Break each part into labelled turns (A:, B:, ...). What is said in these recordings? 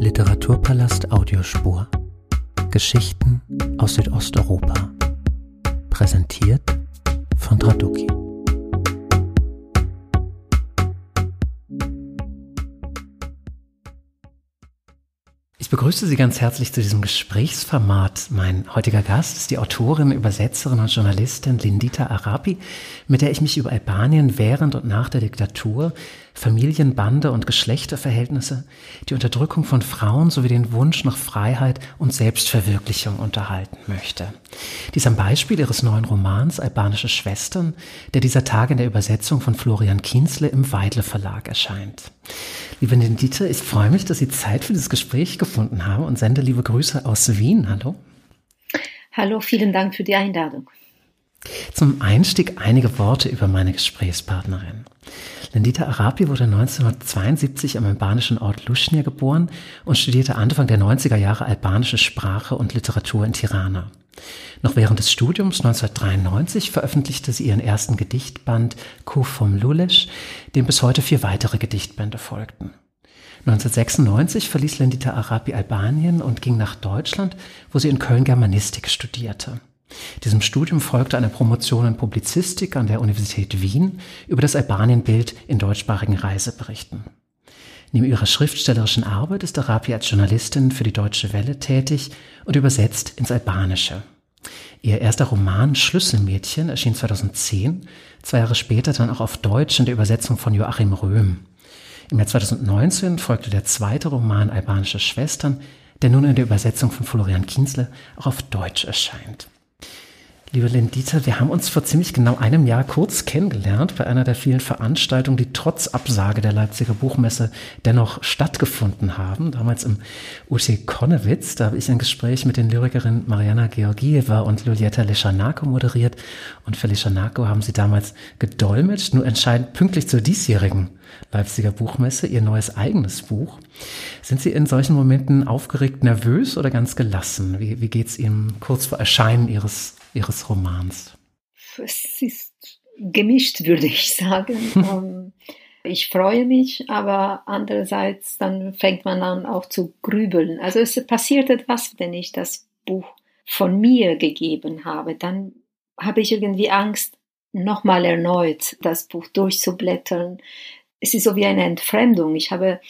A: Literaturpalast Audiospur. Geschichten aus Südosteuropa. Präsentiert von Traduki. Ich begrüße Sie ganz herzlich zu diesem Gesprächsformat. Mein heutiger Gast ist die Autorin, Übersetzerin und Journalistin Lindita Arapi, mit der ich mich über Albanien während und nach der Diktatur, Familienbande und Geschlechterverhältnisse, die Unterdrückung von Frauen sowie den Wunsch nach Freiheit und Selbstverwirklichung unterhalten möchte. Dies am Beispiel ihres neuen Romans Albanische Schwestern, der dieser Tage in der Übersetzung von Florian Kienzle im Weidle Verlag erscheint. Liebe Lindita, ich freue mich, dass Sie Zeit für dieses Gespräch gefunden haben und sende liebe Grüße aus Wien. Hallo.
B: Hallo, vielen Dank für die Einladung.
A: Zum Einstieg einige Worte über meine Gesprächspartnerin. Lendita Arapi wurde 1972 am albanischen Ort Luschnia geboren und studierte Anfang der 90er Jahre albanische Sprache und Literatur in Tirana. Noch während des Studiums 1993 veröffentlichte sie ihren ersten Gedichtband Kufum Lulesh, dem bis heute vier weitere Gedichtbände folgten. 1996 verließ Lendita Arabi Albanien und ging nach Deutschland, wo sie in Köln Germanistik studierte. Diesem Studium folgte eine Promotion in Publizistik an der Universität Wien über das Albanienbild in deutschsprachigen Reiseberichten. Neben ihrer schriftstellerischen Arbeit ist Arabi als Journalistin für die Deutsche Welle tätig und übersetzt ins Albanische. Ihr erster Roman Schlüsselmädchen erschien 2010, zwei Jahre später dann auch auf Deutsch in der Übersetzung von Joachim Röhm. Im Jahr 2019 folgte der zweite Roman Albanische Schwestern, der nun in der Übersetzung von Florian Kienzle auch auf Deutsch erscheint. Liebe Lindita, wir haben uns vor ziemlich genau einem Jahr kurz kennengelernt bei einer der vielen Veranstaltungen, die trotz Absage der Leipziger Buchmesse dennoch stattgefunden haben. Damals im UT Konnewitz, da habe ich ein Gespräch mit den Lyrikerinnen Mariana Georgieva und Julieta Leschanako moderiert. Und für Leschanako haben sie damals gedolmetscht, nur entscheidend pünktlich zur diesjährigen Leipziger Buchmesse, ihr neues eigenes Buch. Sind Sie in solchen Momenten aufgeregt, nervös oder ganz gelassen? Wie, wie geht es Ihnen kurz vor Erscheinen Ihres Ihres Romans?
B: Es ist gemischt, würde ich sagen. Ähm, ich freue mich, aber andererseits dann fängt man an auch zu grübeln. Also es passiert etwas, wenn ich das Buch von mir gegeben habe, dann habe ich irgendwie Angst, nochmal erneut das Buch durchzublättern. Es ist so wie eine Entfremdung. Ich habe,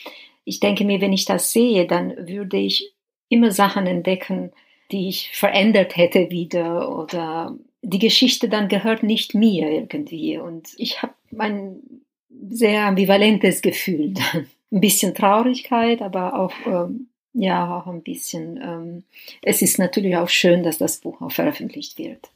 B: ich denke mir, wenn ich das sehe, dann würde ich immer Sachen entdecken, die ich verändert hätte wieder oder die Geschichte dann gehört nicht mir irgendwie und ich habe ein sehr ambivalentes Gefühl dann. Ein bisschen Traurigkeit, aber auch ähm, ja auch ein bisschen. Ähm, es ist natürlich auch schön, dass das Buch auch veröffentlicht wird.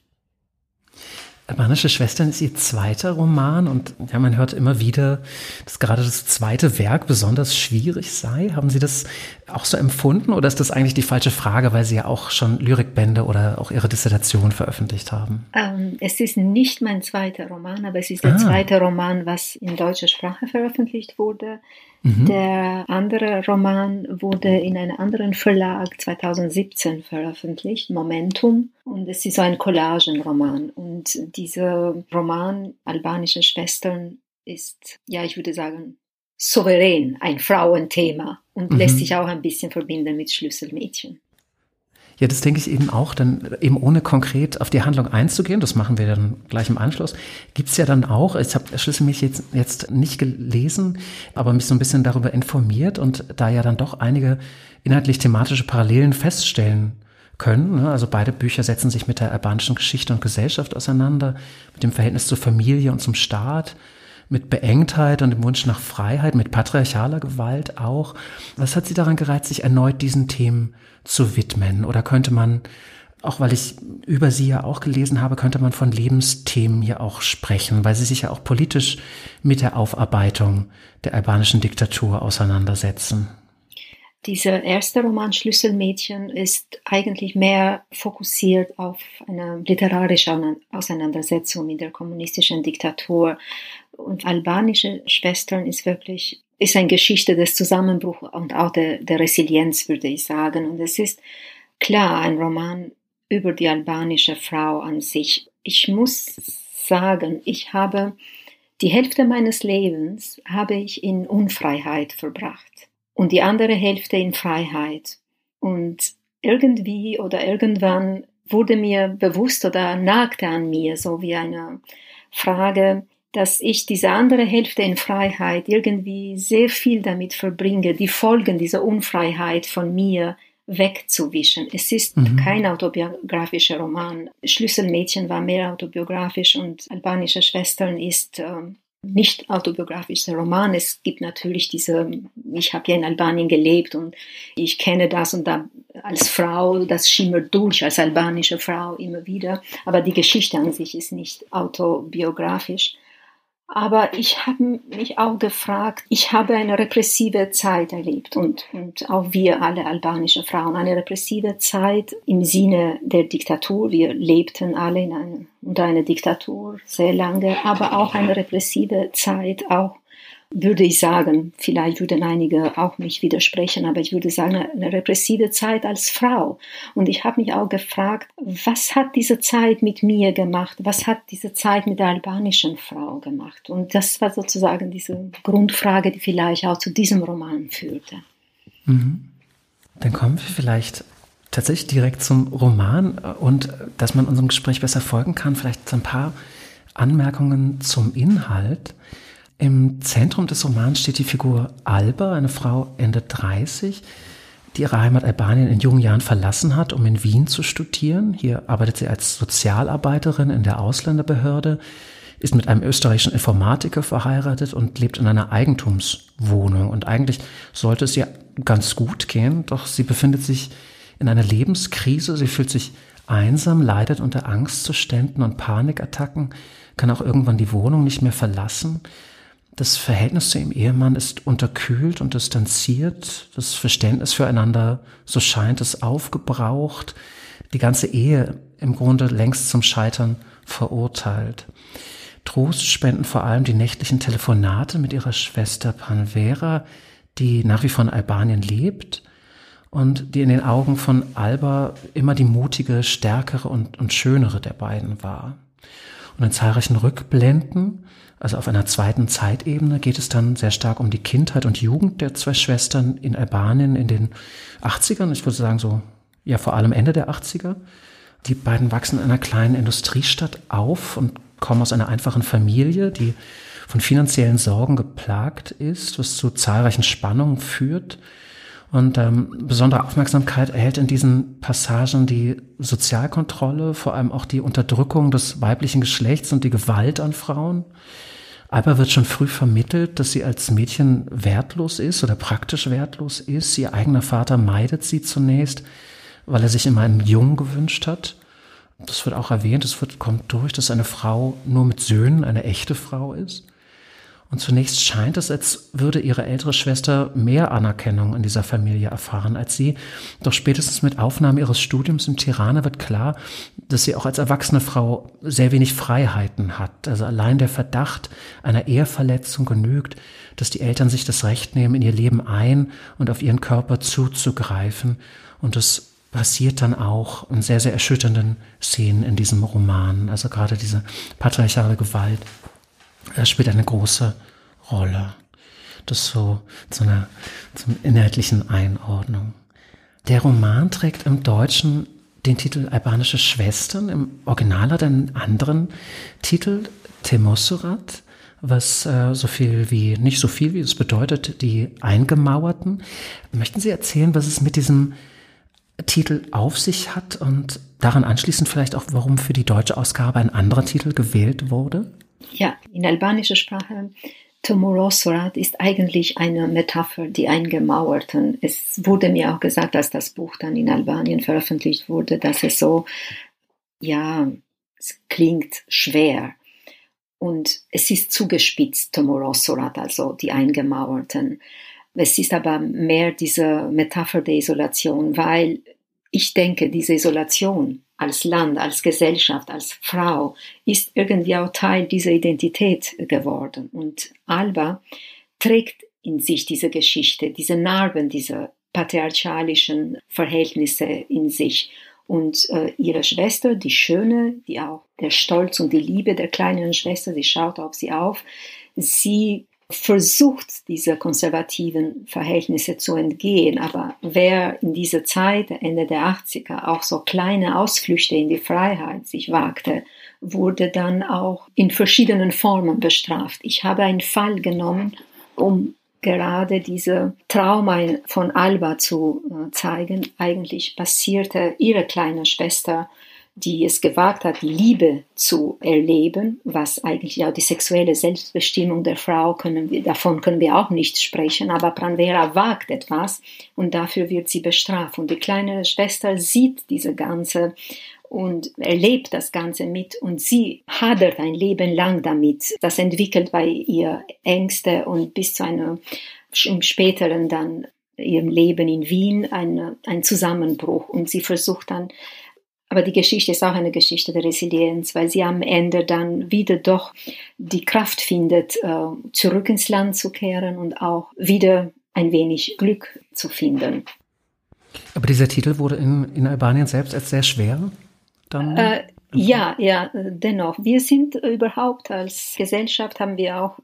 A: Albanische Schwestern ist ihr zweiter Roman und ja, man hört immer wieder, dass gerade das zweite Werk besonders schwierig sei. Haben Sie das auch so empfunden oder ist das eigentlich die falsche Frage, weil Sie ja auch schon Lyrikbände oder auch Ihre Dissertation veröffentlicht haben?
B: Ähm, es ist nicht mein zweiter Roman, aber es ist der ah. zweite Roman, was in deutscher Sprache veröffentlicht wurde. Mhm. Der andere Roman wurde in einem anderen Verlag 2017 veröffentlicht, Momentum. Und es ist ein Collagenroman. Und dieser Roman, Albanische Schwestern, ist, ja, ich würde sagen, souverän, ein Frauenthema und mhm. lässt sich auch ein bisschen verbinden mit Schlüsselmädchen.
A: Ja, das denke ich eben auch, dann eben ohne konkret auf die Handlung einzugehen, das machen wir dann gleich im Anschluss, gibt's ja dann auch, ich habe Schlüsselmädchen jetzt, jetzt nicht gelesen, aber mich so ein bisschen darüber informiert und da ja dann doch einige inhaltlich-thematische Parallelen feststellen können. Ne? Also beide Bücher setzen sich mit der albanischen Geschichte und Gesellschaft auseinander, mit dem Verhältnis zur Familie und zum Staat, mit Beengtheit und dem Wunsch nach Freiheit, mit patriarchaler Gewalt auch. Was hat Sie daran gereizt, sich erneut diesen Themen zu widmen? Oder könnte man, auch weil ich über Sie ja auch gelesen habe, könnte man von Lebensthemen hier auch sprechen, weil Sie sich ja auch politisch mit der Aufarbeitung der albanischen Diktatur auseinandersetzen?
B: Dieser erste Roman Schlüsselmädchen ist eigentlich mehr fokussiert auf eine literarische Auseinandersetzung mit der kommunistischen Diktatur. Und albanische Schwestern ist wirklich, ist eine Geschichte des Zusammenbruchs und auch der, der Resilienz, würde ich sagen. Und es ist klar ein Roman über die albanische Frau an sich. Ich muss sagen, ich habe die Hälfte meines Lebens habe ich in Unfreiheit verbracht und die andere Hälfte in Freiheit. Und irgendwie oder irgendwann wurde mir bewusst oder nagte an mir so wie eine Frage, dass ich diese andere Hälfte in Freiheit irgendwie sehr viel damit verbringe, die Folgen dieser Unfreiheit von mir wegzuwischen. Es ist mhm. kein autobiografischer Roman. Schlüsselmädchen war mehr autobiografisch und albanische Schwestern ist ähm, nicht autobiografischer Roman. Es gibt natürlich diese, ich habe ja in Albanien gelebt und ich kenne das und da als Frau, das schimmert durch als albanische Frau immer wieder. Aber die Geschichte an sich ist nicht autobiografisch. Aber ich habe mich auch gefragt, ich habe eine repressive Zeit erlebt und, und auch wir alle albanische Frauen, eine repressive Zeit im Sinne der Diktatur. Wir lebten alle in eine, unter einer Diktatur sehr lange, aber auch eine repressive Zeit, auch würde ich sagen, vielleicht würden einige auch mich widersprechen, aber ich würde sagen, eine repressive Zeit als Frau. Und ich habe mich auch gefragt, was hat diese Zeit mit mir gemacht? Was hat diese Zeit mit der albanischen Frau gemacht? Und das war sozusagen diese Grundfrage, die vielleicht auch zu diesem Roman führte.
A: Mhm. Dann kommen wir vielleicht tatsächlich direkt zum Roman und dass man unserem Gespräch besser folgen kann, vielleicht ein paar Anmerkungen zum Inhalt. Im Zentrum des Romans steht die Figur Alba, eine Frau Ende 30, die ihre Heimat Albanien in jungen Jahren verlassen hat, um in Wien zu studieren. Hier arbeitet sie als Sozialarbeiterin in der Ausländerbehörde, ist mit einem österreichischen Informatiker verheiratet und lebt in einer Eigentumswohnung. Und eigentlich sollte es ihr ganz gut gehen, doch sie befindet sich in einer Lebenskrise. Sie fühlt sich einsam, leidet unter Angstzuständen und Panikattacken, kann auch irgendwann die Wohnung nicht mehr verlassen. Das Verhältnis zu ihrem Ehemann ist unterkühlt und distanziert. Das Verständnis füreinander, so scheint es, aufgebraucht. Die ganze Ehe im Grunde längst zum Scheitern verurteilt. Trost spenden vor allem die nächtlichen Telefonate mit ihrer Schwester Panvera, die nach wie vor in Albanien lebt und die in den Augen von Alba immer die mutige, stärkere und, und schönere der beiden war. Und in zahlreichen Rückblenden also auf einer zweiten Zeitebene geht es dann sehr stark um die Kindheit und Jugend der zwei Schwestern in Albanien in den 80ern. Ich würde sagen so, ja, vor allem Ende der 80er. Die beiden wachsen in einer kleinen Industriestadt auf und kommen aus einer einfachen Familie, die von finanziellen Sorgen geplagt ist, was zu zahlreichen Spannungen führt. Und ähm, besondere Aufmerksamkeit erhält in diesen Passagen die Sozialkontrolle, vor allem auch die Unterdrückung des weiblichen Geschlechts und die Gewalt an Frauen. Alba wird schon früh vermittelt, dass sie als Mädchen wertlos ist oder praktisch wertlos ist. Ihr eigener Vater meidet sie zunächst, weil er sich immer einen Jungen gewünscht hat. Das wird auch erwähnt, es kommt durch, dass eine Frau nur mit Söhnen eine echte Frau ist. Und zunächst scheint es, als würde ihre ältere Schwester mehr Anerkennung in dieser Familie erfahren als sie. Doch spätestens mit Aufnahme ihres Studiums in Tirana wird klar, dass sie auch als erwachsene Frau sehr wenig Freiheiten hat. Also allein der Verdacht einer Eheverletzung genügt, dass die Eltern sich das Recht nehmen, in ihr Leben ein und auf ihren Körper zuzugreifen. Und das passiert dann auch in sehr, sehr erschütternden Szenen in diesem Roman. Also gerade diese patriarchale Gewalt er spielt eine große Rolle. Das so zu einer zum inhaltlichen Einordnung. Der Roman trägt im Deutschen den Titel Albanische Schwestern. Im Original hat er einen anderen Titel, Temosurat, was äh, so viel wie, nicht so viel wie es bedeutet, die Eingemauerten. Möchten Sie erzählen, was es mit diesem Titel auf sich hat und daran anschließend vielleicht auch, warum für die deutsche Ausgabe ein anderer Titel gewählt wurde?
B: Ja, in albanischer Sprache Tomorosorat ist eigentlich eine Metapher, die eingemauerten. Es wurde mir auch gesagt, als das Buch dann in Albanien veröffentlicht wurde, dass es so, ja, es klingt schwer. Und es ist zugespitzt, Tomorosorat, also die Eingemauerten. Es ist aber mehr diese Metapher der Isolation, weil ich denke, diese Isolation als Land, als Gesellschaft, als Frau ist irgendwie auch Teil dieser Identität geworden. Und Alba trägt in sich diese Geschichte, diese Narben, diese patriarchalischen Verhältnisse in sich. Und äh, ihre Schwester, die Schöne, die auch der Stolz und die Liebe der kleinen Schwester, sie schaut auf sie auf, sie versucht, diese konservativen Verhältnisse zu entgehen. Aber wer in dieser Zeit, Ende der 80er, auch so kleine Ausflüchte in die Freiheit sich wagte, wurde dann auch in verschiedenen Formen bestraft. Ich habe einen Fall genommen, um gerade diese Trauma von Alba zu äh, zeigen. Eigentlich passierte ihre kleine Schwester die es gewagt hat, Liebe zu erleben, was eigentlich auch die sexuelle Selbstbestimmung der Frau können wir, davon können wir auch nicht sprechen, aber Pranvera wagt etwas und dafür wird sie bestraft. Und die kleine Schwester sieht diese ganze und erlebt das Ganze mit und sie hadert ein Leben lang damit. Das entwickelt bei ihr Ängste und bis zu einem im späteren dann ihrem Leben in Wien ein, ein Zusammenbruch und sie versucht dann aber die Geschichte ist auch eine Geschichte der Resilienz, weil sie am Ende dann wieder doch die Kraft findet, äh, zurück ins Land zu kehren und auch wieder ein wenig Glück zu finden.
A: Aber dieser Titel wurde in, in Albanien selbst als sehr schwer dann.
B: Äh, ja, ja, dennoch. Wir sind überhaupt als Gesellschaft haben wir auch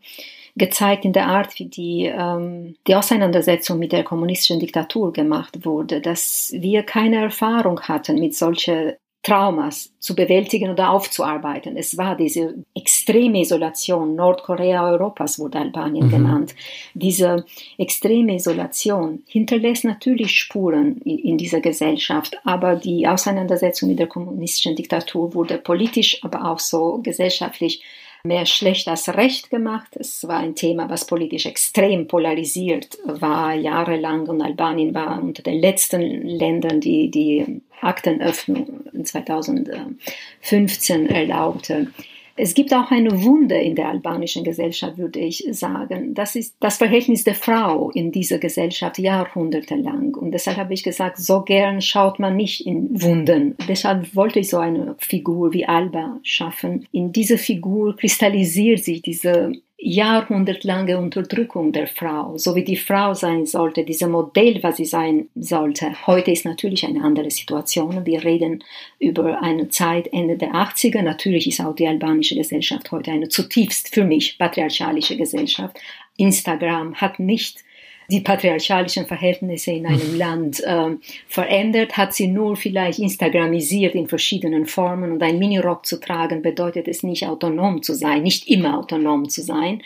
B: gezeigt in der Art, wie die, ähm, die Auseinandersetzung mit der kommunistischen Diktatur gemacht wurde, dass wir keine Erfahrung hatten mit solchen Traumas zu bewältigen oder aufzuarbeiten. Es war diese extreme Isolation, Nordkorea Europas wurde Albanien mhm. genannt. Diese extreme Isolation hinterlässt natürlich Spuren in, in, dieser Gesellschaft, aber die Auseinandersetzung mit der kommunistischen Diktatur wurde politisch, aber auch so gesellschaftlich mehr schlecht als recht gemacht. Es war ein Thema, was politisch extrem polarisiert war, jahrelang. Und Albanien war unter den letzten Ländern, die die Aktenöffnung 2015 erlaubte. Es gibt auch eine Wunde in der albanischen Gesellschaft, würde ich sagen. Das ist das Verhältnis der Frau in dieser Gesellschaft jahrhundertelang. Und deshalb habe ich gesagt, so gern schaut man nicht in Wunden. Deshalb wollte ich so eine Figur wie Alba schaffen. In dieser Figur kristallisiert sich diese jahrhundertlange Unterdrückung der Frau, so wie die Frau sein sollte, dieses Modell, was sie sein sollte. Heute ist natürlich eine andere Situation. Wir reden über eine Zeit Ende der 80er. Natürlich ist auch die albanische Gesellschaft heute eine zutiefst für mich patriarchalische Gesellschaft. Instagram hat nicht die patriarchalischen Verhältnisse in einem Land äh, verändert, hat sie nur vielleicht instagramisiert in verschiedenen Formen und ein Minirock zu tragen bedeutet es nicht autonom zu sein, nicht immer autonom zu sein.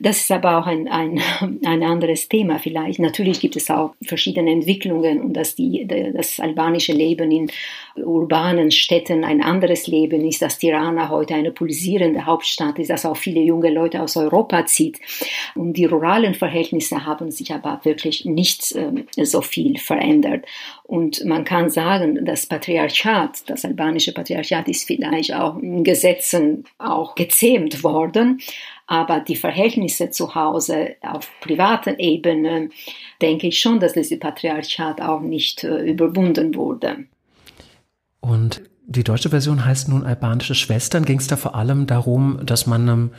B: Das ist aber auch ein, ein, ein anderes Thema vielleicht. Natürlich gibt es auch verschiedene Entwicklungen und dass die, das albanische Leben in urbanen Städten ein anderes Leben ist, dass Tirana heute eine pulsierende Hauptstadt ist, dass auch viele junge Leute aus Europa zieht. Und die ruralen Verhältnisse haben sich aber wirklich nicht äh, so viel verändert. Und man kann sagen, das Patriarchat, das albanische Patriarchat ist vielleicht auch in Gesetzen auch gezähmt worden. Aber die Verhältnisse zu Hause auf privaten Ebene, denke ich schon, dass das Patriarchat auch nicht äh, überwunden wurde.
A: Und die deutsche Version heißt nun albanische Schwestern. Ging es da vor allem darum, dass man einem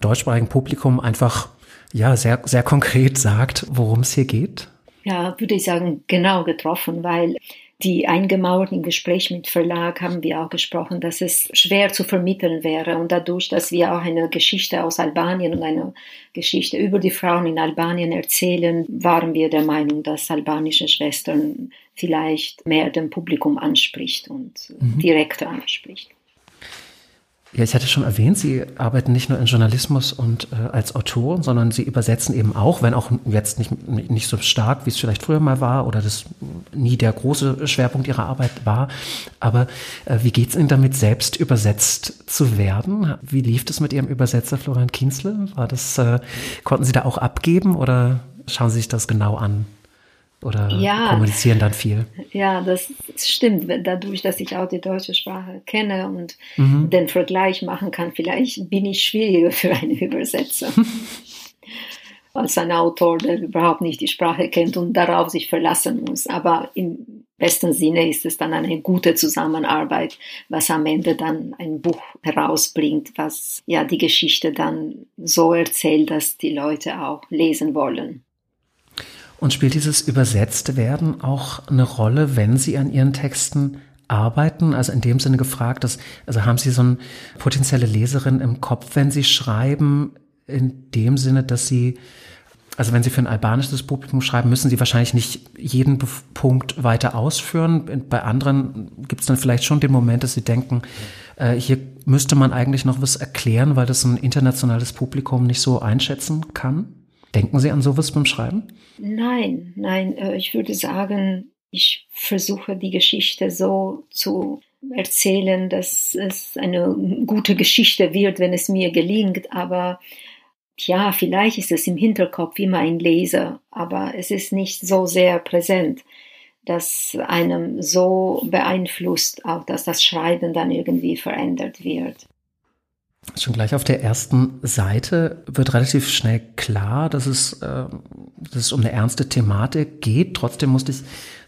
A: deutschsprachigen Publikum einfach ja sehr, sehr konkret sagt, worum es hier geht?
B: Ja, würde ich sagen, genau getroffen, weil die eingemauerten Gespräch mit Verlag haben wir auch gesprochen, dass es schwer zu vermitteln wäre. Und dadurch, dass wir auch eine Geschichte aus Albanien und eine Geschichte über die Frauen in Albanien erzählen, waren wir der Meinung, dass albanische Schwestern vielleicht mehr dem Publikum anspricht und mhm. direkter anspricht.
A: Ja, ich hatte schon erwähnt, Sie arbeiten nicht nur in Journalismus und äh, als Autoren, sondern Sie übersetzen eben auch, wenn auch jetzt nicht, nicht so stark, wie es vielleicht früher mal war oder das nie der große Schwerpunkt Ihrer Arbeit war. Aber äh, wie geht es Ihnen damit, selbst übersetzt zu werden? Wie lief es mit Ihrem Übersetzer Florian Kienzle? War das, äh, konnten Sie da auch abgeben oder schauen Sie sich das genau an? Oder ja, kommunizieren dann viel.
B: Ja, das stimmt. Dadurch, dass ich auch die deutsche Sprache kenne und mhm. den Vergleich machen kann, vielleicht bin ich schwieriger für einen Übersetzer. als ein Autor, der überhaupt nicht die Sprache kennt und darauf sich verlassen muss. Aber im besten Sinne ist es dann eine gute Zusammenarbeit, was am Ende dann ein Buch herausbringt, was ja die Geschichte dann so erzählt, dass die Leute auch lesen wollen.
A: Und spielt dieses übersetzte werden auch eine Rolle, wenn Sie an Ihren Texten arbeiten? Also in dem Sinne gefragt, dass, also haben Sie so eine potenzielle Leserin im Kopf, wenn Sie schreiben? in dem Sinne, dass Sie, also wenn Sie für ein albanisches Publikum schreiben, müssen Sie wahrscheinlich nicht jeden Punkt weiter ausführen. Bei anderen gibt es dann vielleicht schon den Moment, dass Sie denken, äh, hier müsste man eigentlich noch was erklären, weil das ein internationales Publikum nicht so einschätzen kann. Denken Sie an sowas beim Schreiben?
B: Nein, nein, äh, ich würde sagen, ich versuche die Geschichte so zu erzählen, dass es eine gute Geschichte wird, wenn es mir gelingt, aber ja, vielleicht ist es im Hinterkopf immer ein Leser, aber es ist nicht so sehr präsent, dass einem so beeinflusst, auch dass das Schreiben dann irgendwie verändert wird.
A: Schon gleich auf der ersten Seite wird relativ schnell klar, dass es, äh, dass es um eine ernste Thematik geht. Trotzdem musste ich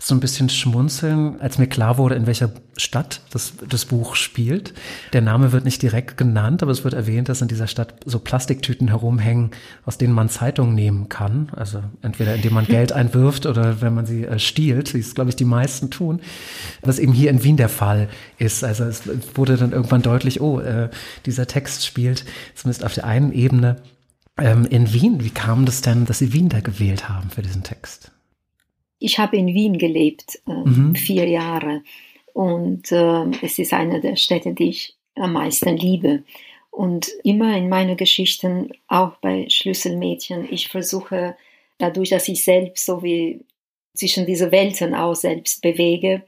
A: so ein bisschen schmunzeln, als mir klar wurde, in welcher Stadt das, das Buch spielt. Der Name wird nicht direkt genannt, aber es wird erwähnt, dass in dieser Stadt so Plastiktüten herumhängen, aus denen man Zeitungen nehmen kann. Also entweder indem man Geld einwirft oder wenn man sie äh, stiehlt, wie es, glaube ich, die meisten tun. Was eben hier in Wien der Fall ist. Also es wurde dann irgendwann deutlich, oh, äh, dieser Text spielt zumindest auf der einen Ebene ähm, in Wien. Wie kam das denn, dass Sie Wien da gewählt haben für diesen Text?
B: Ich habe in Wien gelebt, äh, mhm. vier Jahre. Und äh, es ist eine der Städte, die ich am meisten liebe. Und immer in meinen Geschichten, auch bei Schlüsselmädchen, ich versuche, dadurch, dass ich selbst so wie zwischen diese Welten auch selbst bewege,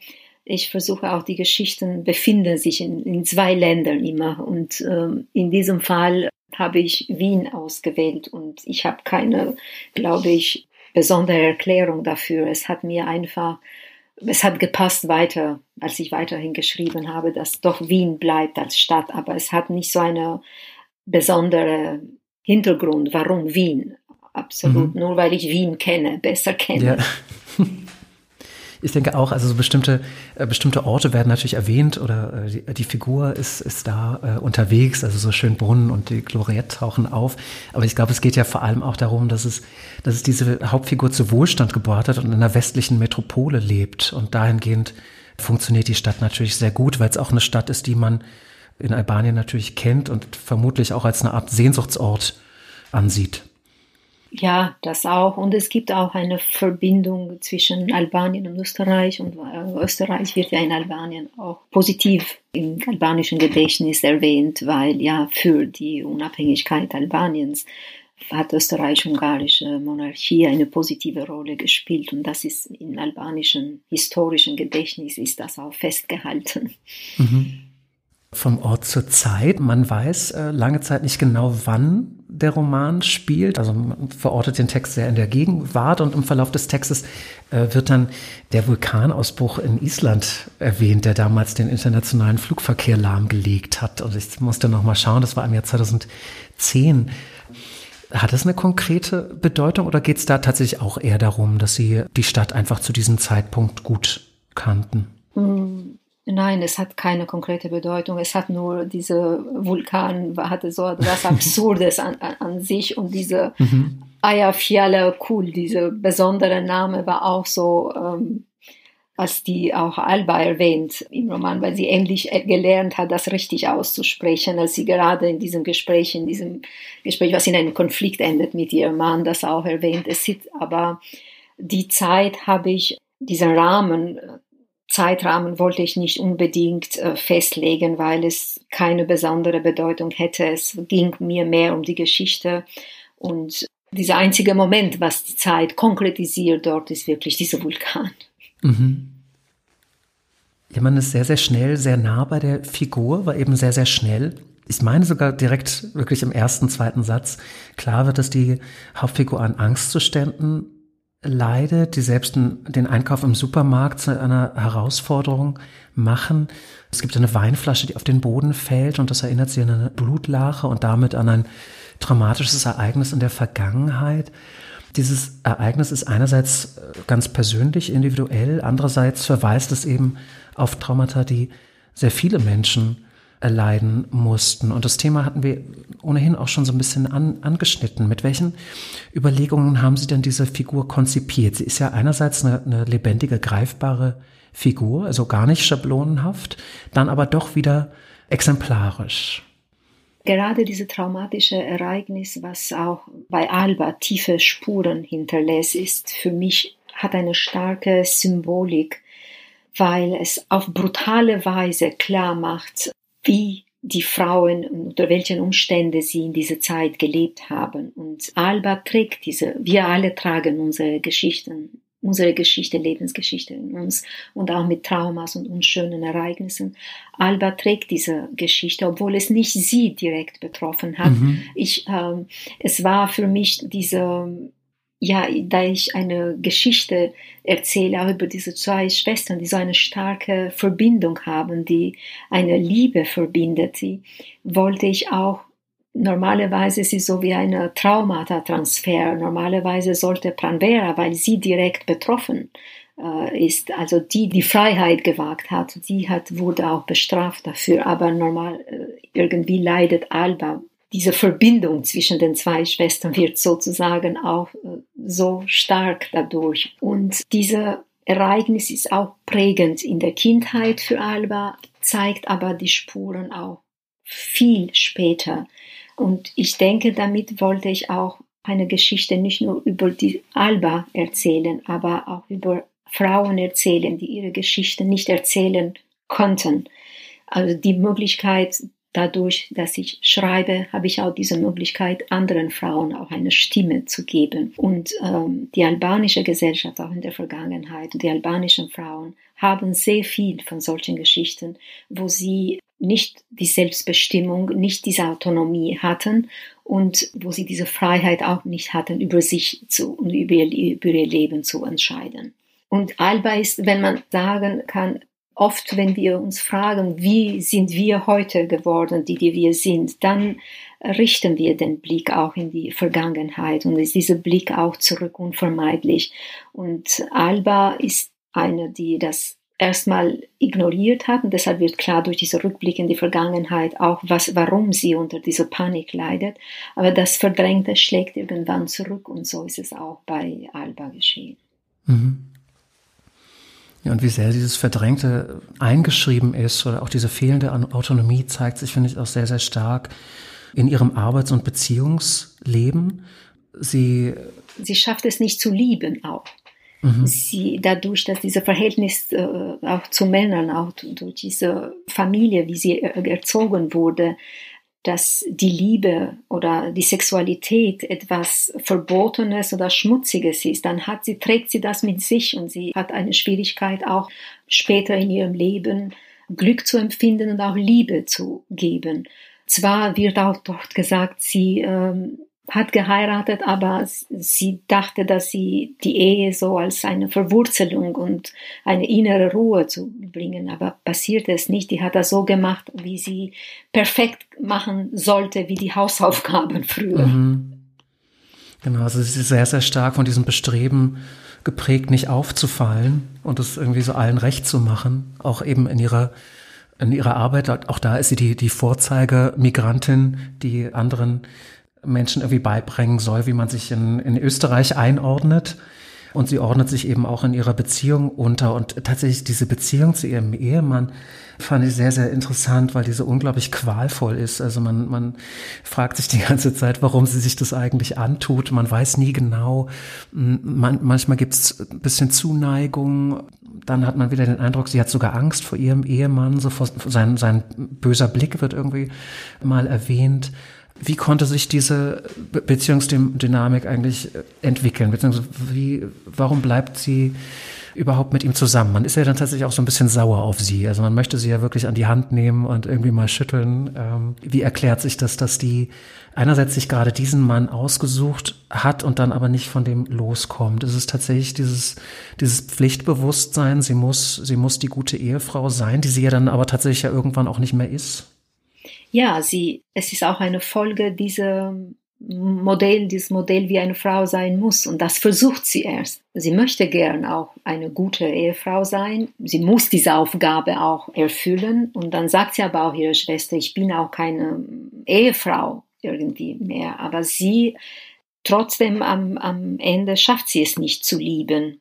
B: ich versuche auch die Geschichten befinden sich in, in zwei Ländern immer. Und äh, in diesem Fall habe ich Wien ausgewählt und ich habe keine, glaube ich, besondere Erklärung dafür. Es hat mir einfach, es hat gepasst weiter, als ich weiterhin geschrieben habe, dass doch Wien bleibt als Stadt, aber es hat nicht so eine besondere Hintergrund, warum Wien. Absolut, mhm. nur weil ich Wien kenne, besser kenne.
A: Ja. Ich denke auch, also so bestimmte, äh, bestimmte Orte werden natürlich erwähnt oder äh, die, die Figur ist, ist da äh, unterwegs, also so schön Brunnen und die Gloriette tauchen auf. Aber ich glaube, es geht ja vor allem auch darum, dass es, dass es diese Hauptfigur zu Wohlstand gebracht hat und in einer westlichen Metropole lebt. Und dahingehend funktioniert die Stadt natürlich sehr gut, weil es auch eine Stadt ist, die man in Albanien natürlich kennt und vermutlich auch als eine Art Sehnsuchtsort ansieht.
B: Ja, das auch. Und es gibt auch eine Verbindung zwischen Albanien und Österreich. Und äh, Österreich wird ja in Albanien auch positiv im albanischen Gedächtnis erwähnt, weil ja für die Unabhängigkeit Albaniens hat österreich-ungarische Monarchie eine positive Rolle gespielt und das ist im albanischen historischen Gedächtnis ist das auch festgehalten.
A: Mhm vom Ort zur Zeit. Man weiß äh, lange Zeit nicht genau, wann der Roman spielt. Also man verortet den Text sehr in der Gegenwart und im Verlauf des Textes äh, wird dann der Vulkanausbruch in Island erwähnt, der damals den internationalen Flugverkehr lahmgelegt hat. Und ich musste noch mal schauen, das war im Jahr 2010. Hat das eine konkrete Bedeutung oder geht es da tatsächlich auch eher darum, dass Sie die Stadt einfach zu diesem Zeitpunkt gut kannten?
B: Hm. Nein, es hat keine konkrete Bedeutung. Es hat nur diese Vulkan, hatte so etwas Absurdes an, an, sich und diese mhm. Ayafjala Kul, dieser besondere Name war auch so, ähm, als die auch Alba erwähnt im Roman, weil sie Englisch gelernt hat, das richtig auszusprechen, als sie gerade in diesem Gespräch, in diesem Gespräch, was in einem Konflikt endet mit ihrem Mann, das auch erwähnt. Es sieht aber die Zeit habe ich diesen Rahmen Zeitrahmen wollte ich nicht unbedingt äh, festlegen, weil es keine besondere Bedeutung hätte. Es ging mir mehr um die Geschichte und dieser einzige Moment, was die Zeit konkretisiert dort, ist wirklich dieser Vulkan. Mhm.
A: Ja, man ist sehr, sehr schnell, sehr nah bei der Figur, war eben sehr, sehr schnell. Ich meine sogar direkt wirklich im ersten, zweiten Satz. Klar wird, dass die Hauptfigur an Angstzuständen leidet, die selbst den Einkauf im Supermarkt zu einer Herausforderung machen. Es gibt eine Weinflasche, die auf den Boden fällt und das erinnert sie an eine Blutlache und damit an ein traumatisches Ereignis in der Vergangenheit. Dieses Ereignis ist einerseits äh, ganz persönlich, individuell, andererseits verweist es eben auf Traumata, die sehr viele Menschen erleiden mussten. Und das Thema hatten wir ohnehin auch schon so ein bisschen an, angeschnitten. Mit welchen Überlegungen haben Sie denn diese Figur konzipiert? Sie ist ja einerseits eine, eine lebendige, greifbare Figur, also gar nicht schablonenhaft, dann aber doch wieder exemplarisch.
B: gerade dieses traumatische Ereignis, was auch bei Alba tiefe Spuren hinterlässt, ist für mich, hat eine starke Symbolik, weil es auf brutale Weise klar macht, wie die Frauen unter welchen Umständen sie in dieser Zeit gelebt haben. Und Alba trägt diese, wir alle tragen unsere Geschichten unsere Geschichte, Lebensgeschichte in uns und auch mit Traumas und unschönen Ereignissen. Alba trägt diese Geschichte, obwohl es nicht sie direkt betroffen hat. Mhm. Ich, äh, es war für mich diese, ja, da ich eine Geschichte erzähle, auch über diese zwei Schwestern, die so eine starke Verbindung haben, die eine Liebe verbindet, die wollte ich auch Normalerweise ist es so wie ein Traumata-Transfer. Normalerweise sollte Pranvera, weil sie direkt betroffen äh, ist, also die die Freiheit gewagt hat, die hat, wurde auch bestraft dafür. Aber normal, äh, irgendwie leidet Alba. Diese Verbindung zwischen den zwei Schwestern wird sozusagen auch äh, so stark dadurch. Und diese Ereignis ist auch prägend in der Kindheit für Alba, zeigt aber die Spuren auch viel später und ich denke, damit wollte ich auch eine Geschichte nicht nur über die Alba erzählen, aber auch über Frauen erzählen, die ihre Geschichte nicht erzählen konnten. Also die Möglichkeit, dadurch, dass ich schreibe, habe ich auch diese Möglichkeit, anderen Frauen auch eine Stimme zu geben. Und ähm, die albanische Gesellschaft auch in der Vergangenheit, die albanischen Frauen haben sehr viel von solchen Geschichten, wo sie nicht die Selbstbestimmung, nicht diese Autonomie hatten und wo sie diese Freiheit auch nicht hatten, über sich zu und über über ihr Leben zu entscheiden. Und Alba ist, wenn man sagen kann, oft, wenn wir uns fragen, wie sind wir heute geworden, die, die wir sind, dann richten wir den Blick auch in die Vergangenheit und ist dieser Blick auch zurück unvermeidlich. Und Alba ist eine, die das erstmal ignoriert hat. Und deshalb wird klar durch diese Rückblick in die Vergangenheit auch, was, warum sie unter dieser Panik leidet. Aber das Verdrängte schlägt irgendwann zurück und so ist es auch bei Alba geschehen. Mhm.
A: Ja, und wie sehr dieses Verdrängte eingeschrieben ist oder auch diese fehlende Autonomie zeigt sich, finde ich, auch sehr, sehr stark in ihrem Arbeits- und Beziehungsleben. Sie,
B: sie schafft es nicht zu lieben auch. Mhm. Sie, dadurch, dass dieses Verhältnis äh, auch zu Männern, auch durch diese Familie, wie sie äh, erzogen wurde, dass die Liebe oder die Sexualität etwas Verbotenes oder Schmutziges ist, dann hat sie, trägt sie das mit sich und sie hat eine Schwierigkeit auch später in ihrem Leben Glück zu empfinden und auch Liebe zu geben. Zwar wird auch dort gesagt, sie ähm, hat geheiratet, aber sie dachte, dass sie die Ehe so als eine Verwurzelung und eine innere Ruhe zu bringen. Aber passierte es nicht. Die hat das so gemacht, wie sie perfekt machen sollte, wie die Hausaufgaben früher. Mhm.
A: Genau, also sie ist sehr, sehr stark von diesem Bestreben geprägt, nicht aufzufallen und es irgendwie so allen recht zu machen. Auch eben in ihrer in ihrer Arbeit, auch da ist sie die, die Vorzeigemigrantin, die anderen Menschen irgendwie beibringen soll, wie man sich in, in Österreich einordnet. Und sie ordnet sich eben auch in ihrer Beziehung unter. Und tatsächlich diese Beziehung zu ihrem Ehemann fand ich sehr, sehr interessant, weil diese unglaublich qualvoll ist. Also man, man fragt sich die ganze Zeit, warum sie sich das eigentlich antut. Man weiß nie genau. Man, manchmal gibt es ein bisschen Zuneigung. Dann hat man wieder den Eindruck, sie hat sogar Angst vor ihrem Ehemann. So vor, sein, sein böser Blick wird irgendwie mal erwähnt. Wie konnte sich diese Beziehungsdynamik eigentlich äh, entwickeln? Beziehungsweise wie, warum bleibt sie überhaupt mit ihm zusammen? Man ist ja dann tatsächlich auch so ein bisschen sauer auf sie. Also man möchte sie ja wirklich an die Hand nehmen und irgendwie mal schütteln. Ähm, wie erklärt sich das, dass die einerseits sich gerade diesen Mann ausgesucht hat und dann aber nicht von dem loskommt? Ist es tatsächlich dieses, dieses Pflichtbewusstsein, sie muss, sie muss die gute Ehefrau sein, die sie ja dann aber tatsächlich ja irgendwann auch nicht mehr ist?
B: Ja, sie, es ist auch eine Folge dieser Modell, dieses Modell, wie eine Frau sein muss. Und das versucht sie erst. Sie möchte gern auch eine gute Ehefrau sein. Sie muss diese Aufgabe auch erfüllen. Und dann sagt sie aber auch ihrer Schwester, ich bin auch keine Ehefrau irgendwie mehr. Aber sie, trotzdem am, am Ende schafft sie es nicht zu lieben.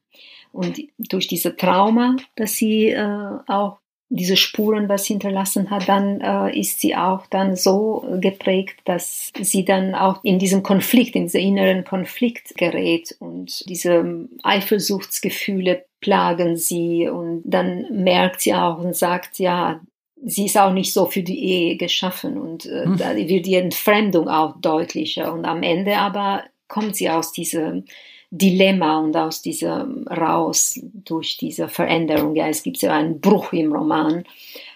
B: Und durch diese Trauma, das sie äh, auch diese Spuren was hinterlassen hat, dann äh, ist sie auch dann so geprägt, dass sie dann auch in diesem Konflikt, in diesen inneren Konflikt gerät und diese Eifersuchtsgefühle plagen sie und dann merkt sie auch und sagt, ja, sie ist auch nicht so für die Ehe geschaffen und äh, hm. da wird die Entfremdung auch deutlicher und am Ende aber kommt sie aus diesem Dilemma und aus diesem raus durch diese Veränderung. Ja, es gibt ja einen Bruch im Roman,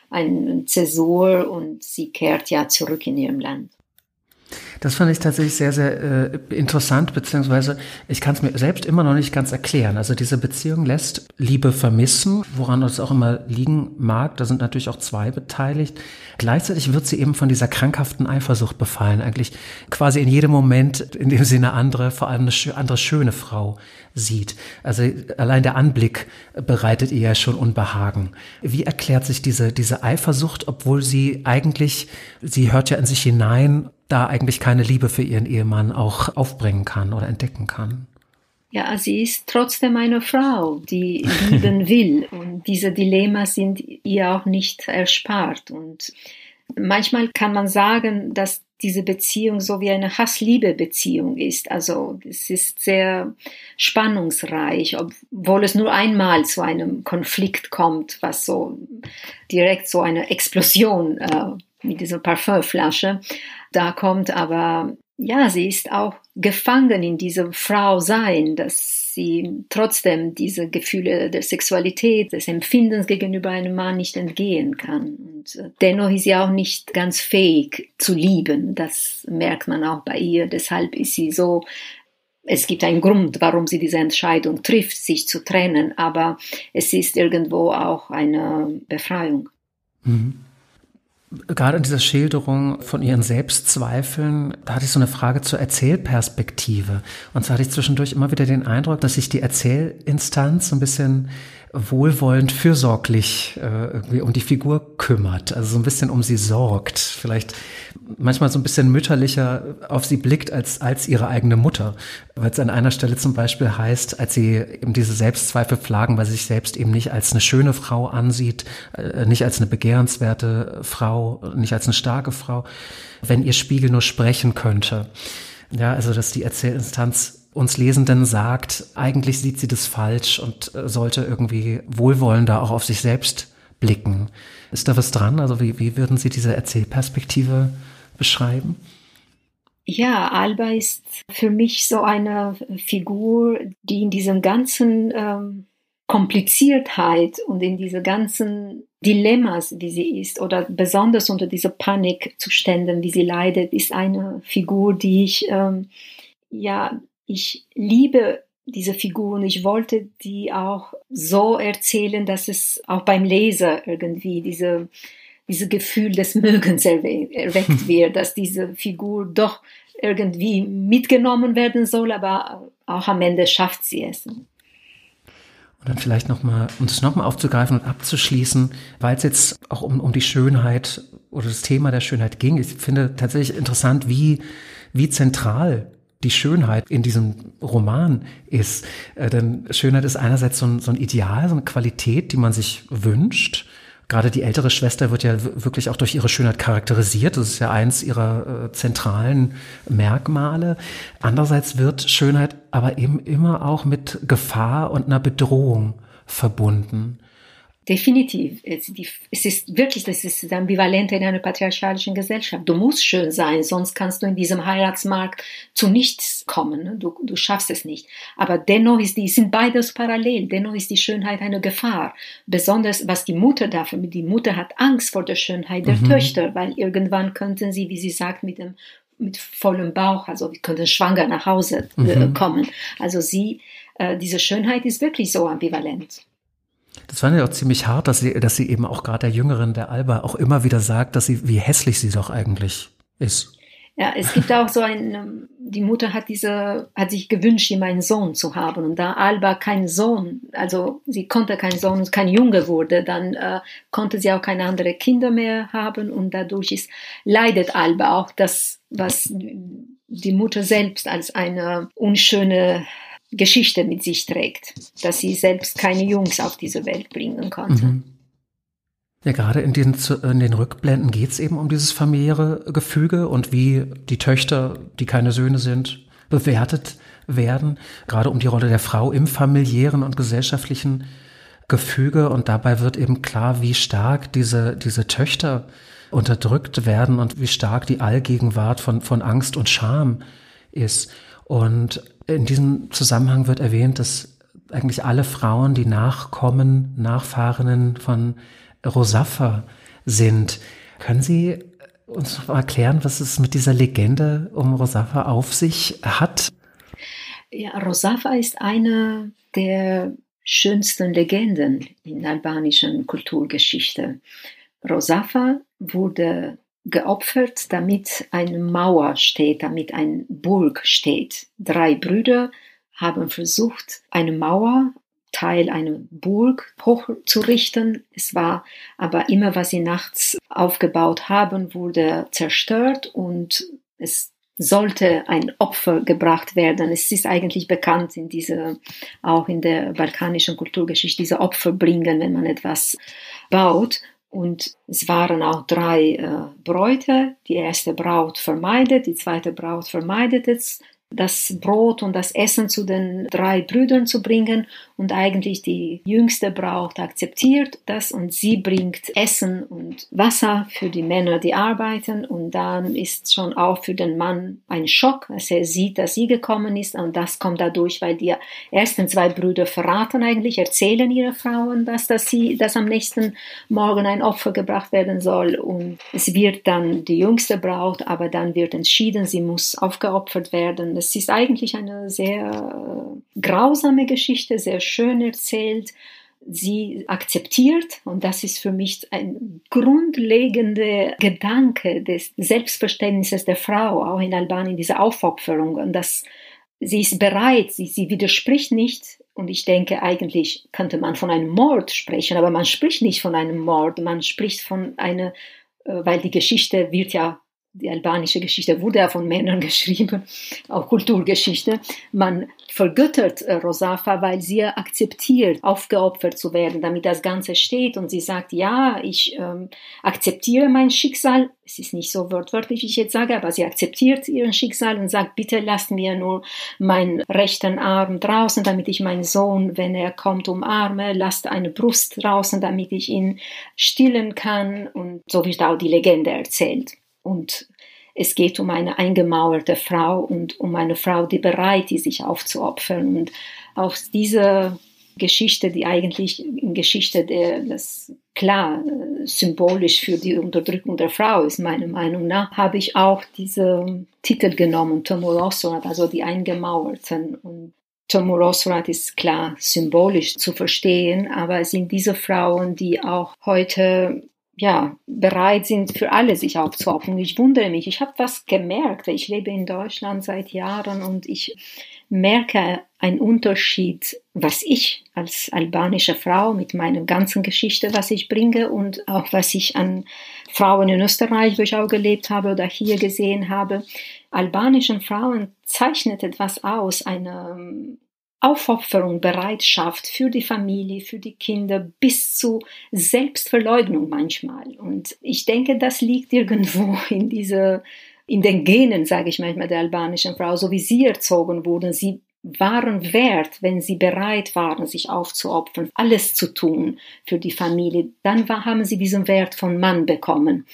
B: eine Zäsur und sie kehrt ja zurück in ihrem Land.
A: Das fand ich tatsächlich sehr, sehr äh, interessant, beziehungsweise ich kann es mir selbst immer noch nicht ganz erklären. Also diese Beziehung lässt Liebe vermissen, woran es auch immer liegen mag. Da sind natürlich auch zwei beteiligt. Gleichzeitig wird sie eben von dieser krankhaften Eifersucht befallen, eigentlich quasi in jedem Moment, in dem sie eine andere, vor allem eine andere schöne Frau sieht. Also allein der Anblick bereitet ihr ja schon Unbehagen. Wie erklärt sich diese, diese Eifersucht, obwohl sie eigentlich, sie hört ja in sich hinein, da eigentlich keine Liebe für ihren Ehemann auch aufbringen kann oder entdecken kann.
B: Ja, sie ist trotzdem eine Frau, die lieben will. Und diese Dilemmas sind ihr auch nicht erspart. Und manchmal kann man sagen, dass diese Beziehung so wie eine Hass-Liebe-Beziehung ist. Also es ist sehr spannungsreich, obwohl es nur einmal zu einem Konflikt kommt, was so direkt so eine Explosion äh, mit dieser Parfümflasche da kommt. Aber ja, sie ist auch gefangen in diesem Frau sein, dass sie trotzdem diese Gefühle der Sexualität, des Empfindens gegenüber einem Mann nicht entgehen kann. Und äh, dennoch ist sie auch nicht ganz fähig zu lieben. Das merkt man auch bei ihr. Deshalb ist sie so es gibt einen Grund, warum sie diese Entscheidung trifft, sich zu trennen, aber es ist irgendwo auch eine Befreiung. Mhm.
A: Gerade in dieser Schilderung von ihren Selbstzweifeln, da hatte ich so eine Frage zur Erzählperspektive. Und zwar hatte ich zwischendurch immer wieder den Eindruck, dass sich die Erzählinstanz so ein bisschen wohlwollend, fürsorglich äh, irgendwie um die Figur kümmert, also so ein bisschen um sie sorgt, vielleicht manchmal so ein bisschen mütterlicher auf sie blickt als, als ihre eigene Mutter. Weil es an einer Stelle zum Beispiel heißt, als sie eben diese Selbstzweifel plagen, weil sie sich selbst eben nicht als eine schöne Frau ansieht, äh, nicht als eine begehrenswerte Frau, nicht als eine starke Frau, wenn ihr Spiegel nur sprechen könnte. Ja, also dass die Erzählinstanz uns Lesenden sagt, eigentlich sieht sie das falsch und äh, sollte irgendwie wohlwollender auch auf sich selbst blicken. Ist da was dran? Also wie, wie würden Sie diese Erzählperspektive beschreiben?
B: Ja, Alba ist für mich so eine Figur, die in diesem ganzen ähm, Kompliziertheit und in diese ganzen Dilemmas, wie sie ist, oder besonders unter diese Panikzuständen, wie sie leidet, ist eine Figur, die ich ähm, ja ich liebe diese Figuren. Ich wollte die auch so erzählen, dass es auch beim Leser irgendwie diese, diese Gefühl des Mögens erweckt wird, dass diese Figur doch irgendwie mitgenommen werden soll, aber auch am Ende schafft sie es.
A: Und dann vielleicht nochmal, um das nochmal aufzugreifen und abzuschließen, weil es jetzt auch um, um die Schönheit oder das Thema der Schönheit ging. Ich finde tatsächlich interessant, wie, wie zentral die Schönheit in diesem Roman ist. Äh, denn Schönheit ist einerseits so ein, so ein Ideal, so eine Qualität, die man sich wünscht. Gerade die ältere Schwester wird ja wirklich auch durch ihre Schönheit charakterisiert. Das ist ja eins ihrer äh, zentralen Merkmale. Andererseits wird Schönheit aber eben immer auch mit Gefahr und einer Bedrohung verbunden.
B: Definitiv. Es, ist wirklich, das ist das Ambivalente in einer patriarchalischen Gesellschaft. Du musst schön sein, sonst kannst du in diesem Heiratsmarkt zu nichts kommen. Du, du schaffst es nicht. Aber dennoch ist die, sind beides parallel. Dennoch ist die Schönheit eine Gefahr. Besonders was die Mutter dafür, die Mutter hat Angst vor der Schönheit der mhm. Töchter, weil irgendwann könnten sie, wie sie sagt, mit dem mit vollem Bauch, also könnten schwanger nach Hause äh, mhm. kommen. Also sie, äh, diese Schönheit ist wirklich so ambivalent.
A: Das fand ich auch ziemlich hart, dass sie, dass sie eben auch gerade der Jüngeren, der Alba, auch immer wieder sagt, dass sie, wie hässlich sie doch eigentlich ist.
B: Ja, es gibt auch so ein, die Mutter hat diese, hat sich gewünscht, ihm einen Sohn zu haben. Und da Alba kein Sohn, also sie konnte keinen Sohn und kein Junge wurde, dann äh, konnte sie auch keine anderen Kinder mehr haben und dadurch ist, leidet Alba auch das, was die Mutter selbst als eine unschöne Geschichte mit sich trägt, dass sie selbst keine Jungs auf diese Welt bringen konnte. Mhm.
A: Ja, gerade in den, in den Rückblenden geht es eben um dieses familiäre Gefüge und wie die Töchter, die keine Söhne sind, bewertet werden. Gerade um die Rolle der Frau im familiären und gesellschaftlichen Gefüge. Und dabei wird eben klar, wie stark diese, diese Töchter unterdrückt werden und wie stark die Allgegenwart von, von Angst und Scham ist. Und in diesem Zusammenhang wird erwähnt, dass eigentlich alle Frauen, die Nachkommen, Nachfahrenen von Rosafa sind. Können Sie uns erklären, was es mit dieser Legende um Rosafa auf sich hat?
B: Ja, Rosafa ist eine der schönsten Legenden in albanischen Kulturgeschichte. Rosafa wurde geopfert, damit eine Mauer steht, damit ein Burg steht. Drei Brüder haben versucht, eine Mauer Teil einer Burg hochzurichten. Es war aber immer, was sie nachts aufgebaut haben, wurde zerstört und es sollte ein Opfer gebracht werden. Es ist eigentlich bekannt in dieser, auch in der balkanischen Kulturgeschichte, diese Opfer bringen, wenn man etwas baut. Und es waren auch drei äh, Bräute. Die erste Braut vermeidet, die zweite Braut vermeidet es das Brot und das Essen zu den drei Brüdern zu bringen und eigentlich die jüngste Braut akzeptiert das und sie bringt Essen und Wasser für die Männer, die arbeiten. Und dann ist schon auch für den Mann ein Schock, als er sieht, dass sie gekommen ist. Und das kommt dadurch, weil die ersten zwei Brüder verraten eigentlich, erzählen ihre Frauen, dass, dass sie, dass am nächsten Morgen ein Opfer gebracht werden soll. Und es wird dann die jüngste Braut, aber dann wird entschieden, sie muss aufgeopfert werden. Es ist eigentlich eine sehr äh, grausame Geschichte, sehr schön erzählt. Sie akzeptiert, und das ist für mich ein grundlegender Gedanke des Selbstverständnisses der Frau, auch in Albanien, diese Aufopferung. Und das, sie ist bereit, sie, sie widerspricht nicht. Und ich denke, eigentlich könnte man von einem Mord sprechen, aber man spricht nicht von einem Mord, man spricht von einer, äh, weil die Geschichte wird ja die albanische Geschichte wurde ja von Männern geschrieben, auch Kulturgeschichte. Man vergöttert äh, Rosafa, weil sie akzeptiert, aufgeopfert zu werden, damit das Ganze steht. Und sie sagt, ja, ich ähm, akzeptiere mein Schicksal. Es ist nicht so wortwörtlich, wie ich jetzt sage, aber sie akzeptiert ihren Schicksal und sagt, bitte lasst mir nur meinen rechten Arm draußen, damit ich meinen Sohn, wenn er kommt, umarme. Lasst eine Brust draußen, damit ich ihn stillen kann. Und so wird auch die Legende erzählt. Und es geht um eine eingemauerte Frau und um eine Frau, die bereit ist, sich aufzuopfern. Und aus dieser Geschichte, die eigentlich in Geschichte der, das klar äh, symbolisch für die Unterdrückung der Frau ist, meiner Meinung nach, habe ich auch diesen Titel genommen, Tomorossorat, also die Eingemauerten. Und Tomorossorat ist klar symbolisch zu verstehen, aber es sind diese Frauen, die auch heute ja, bereit sind, für alle sich aufzuopfern. Ich wundere mich, ich habe was gemerkt. Ich lebe in Deutschland seit Jahren und ich merke einen Unterschied, was ich als albanische Frau mit meiner ganzen Geschichte, was ich bringe und auch was ich an Frauen in Österreich, wo ich auch gelebt habe oder hier gesehen habe. Albanischen Frauen zeichnet etwas aus, eine Aufopferung, Bereitschaft für die Familie, für die Kinder bis zu Selbstverleugnung manchmal. Und ich denke, das liegt irgendwo in dieser, in den Genen, sage ich manchmal, der albanischen Frau, so wie sie erzogen wurden. Sie waren wert, wenn sie bereit waren, sich aufzuopfern, alles zu tun für die Familie. Dann war, haben sie diesen Wert von Mann bekommen.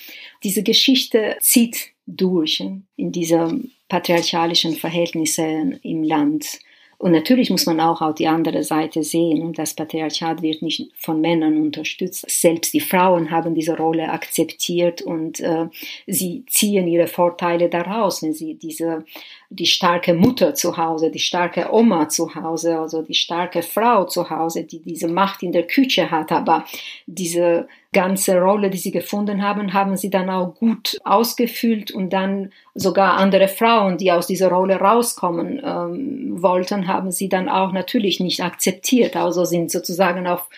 B: Diese Geschichte zieht durch in diese patriarchalischen Verhältnisse im Land. Und natürlich muss man auch auf die andere Seite sehen. Das Patriarchat wird nicht von Männern unterstützt. Selbst die Frauen haben diese Rolle akzeptiert und äh, sie ziehen ihre Vorteile daraus, wenn sie diese die starke Mutter zu Hause, die starke Oma zu Hause, also die starke Frau zu Hause, die diese Macht in der Küche hat, aber diese ganze Rolle, die sie gefunden haben, haben sie dann auch gut ausgefüllt und dann sogar andere Frauen, die aus dieser Rolle rauskommen ähm, wollten, haben sie dann auch natürlich nicht akzeptiert, also sind sozusagen auf,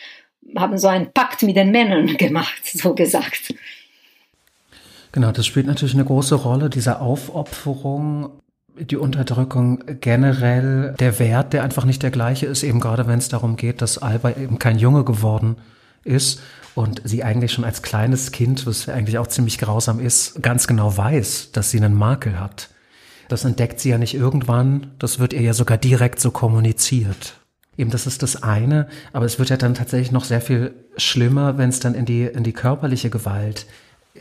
B: haben so einen Pakt mit den Männern gemacht, so gesagt.
A: Genau, das spielt natürlich eine große Rolle, diese Aufopferung die Unterdrückung generell, der Wert, der einfach nicht der gleiche ist, eben gerade wenn es darum geht, dass Alba eben kein Junge geworden ist und sie eigentlich schon als kleines Kind, was eigentlich auch ziemlich grausam ist, ganz genau weiß, dass sie einen Makel hat. Das entdeckt sie ja nicht irgendwann, das wird ihr ja sogar direkt so kommuniziert. Eben, das ist das eine, aber es wird ja dann tatsächlich noch sehr viel schlimmer, wenn es dann in die, in die körperliche Gewalt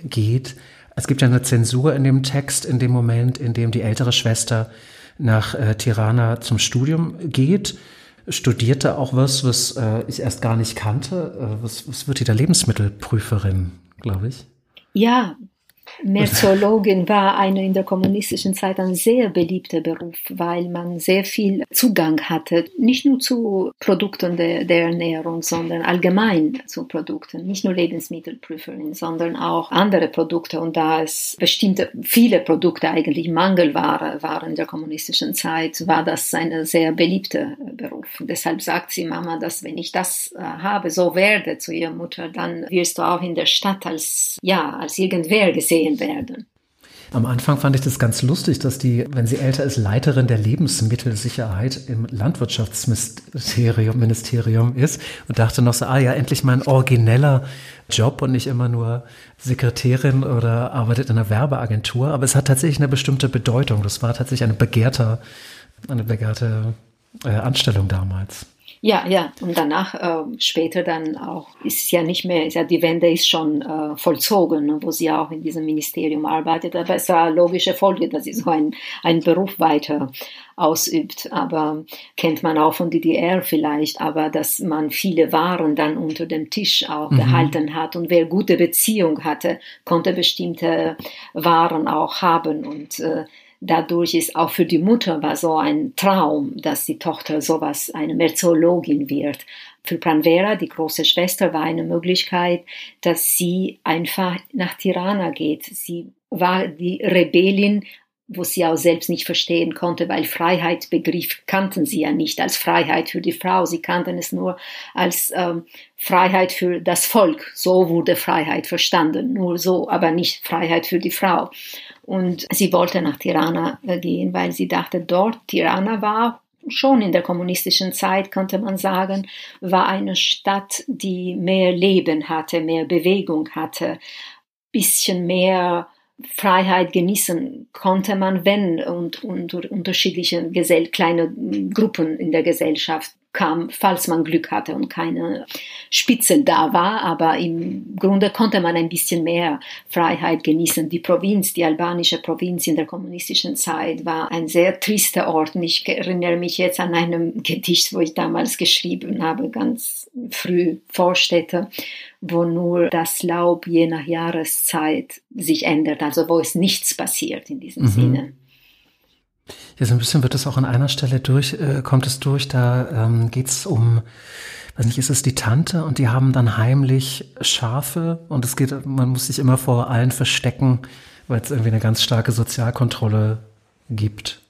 A: geht. Es gibt ja eine Zensur in dem Text, in dem Moment, in dem die ältere Schwester nach äh, Tirana zum Studium geht studierte auch was, was äh, ich erst gar nicht kannte. Äh, was, was wird die da Lebensmittelprüferin, glaube ich?
B: Ja, Merziologin war eine in der kommunistischen Zeit ein sehr beliebter Beruf, weil man sehr viel Zugang hatte, nicht nur zu Produkten der, der Ernährung, sondern allgemein zu Produkten, nicht nur Lebensmittelprüferin, sondern auch andere Produkte. Und da es bestimmte, viele Produkte eigentlich Mangelware waren in der kommunistischen Zeit, war das ein sehr beliebter Beruf. Deshalb sagt sie Mama, dass wenn ich das äh, habe, so werde zu ihrer Mutter, dann wirst du auch in der Stadt als, ja, als irgendwer gesehen gesehen werden.
A: Am Anfang fand ich das ganz lustig, dass die, wenn sie älter ist, Leiterin der Lebensmittelsicherheit im Landwirtschaftsministerium Ministerium ist und dachte noch so, ah ja, endlich mal ein origineller Job und nicht immer nur Sekretärin oder arbeitet in einer Werbeagentur. Aber es hat tatsächlich eine bestimmte Bedeutung. Das war tatsächlich eine begehrte, eine begehrte äh, Anstellung damals.
B: Ja, ja, und danach, äh, später dann auch, ist ja nicht mehr, ist ja, die Wende ist schon äh, vollzogen, ne, wo sie auch in diesem Ministerium arbeitet. Aber es war eine logische Folge, dass sie so einen, einen Beruf weiter ausübt. Aber kennt man auch von DDR vielleicht, aber dass man viele Waren dann unter dem Tisch auch mhm. gehalten hat. Und wer gute Beziehung hatte, konnte bestimmte Waren auch haben und äh, Dadurch ist auch für die Mutter war so ein Traum, dass die Tochter sowas, eine Merziologin wird. Für Pranvera, die große Schwester, war eine Möglichkeit, dass sie einfach nach Tirana geht. Sie war die Rebellin, wo sie auch selbst nicht verstehen konnte, weil Freiheitsbegriff kannten sie ja nicht als Freiheit für die Frau. Sie kannten es nur als ähm, Freiheit für das Volk. So wurde Freiheit verstanden, nur so, aber nicht Freiheit für die Frau. Und sie wollte nach Tirana äh, gehen, weil sie dachte, dort, Tirana war schon in der kommunistischen Zeit, könnte man sagen, war eine Stadt, die mehr Leben hatte, mehr Bewegung hatte, bisschen mehr Freiheit genießen konnte man, wenn und, und unterschiedliche Gesell kleine Gruppen in der Gesellschaft kam, falls man Glück hatte und keine Spitze da war. Aber im Grunde konnte man ein bisschen mehr Freiheit genießen. Die Provinz, die albanische Provinz in der kommunistischen Zeit war ein sehr trister Ort. Und ich erinnere mich jetzt an einem Gedicht, wo ich damals geschrieben habe, ganz früh Vorstädte, wo nur das Laub je nach Jahreszeit sich ändert, also wo es nichts passiert in diesem mhm. Sinne.
A: Ja, so ein bisschen wird es auch an einer Stelle durch, äh, kommt es durch, da ähm, geht es um, weiß nicht, ist es die Tante und die haben dann heimlich Schafe und es geht, man muss sich immer vor allen verstecken, weil es irgendwie eine ganz starke Sozialkontrolle gibt.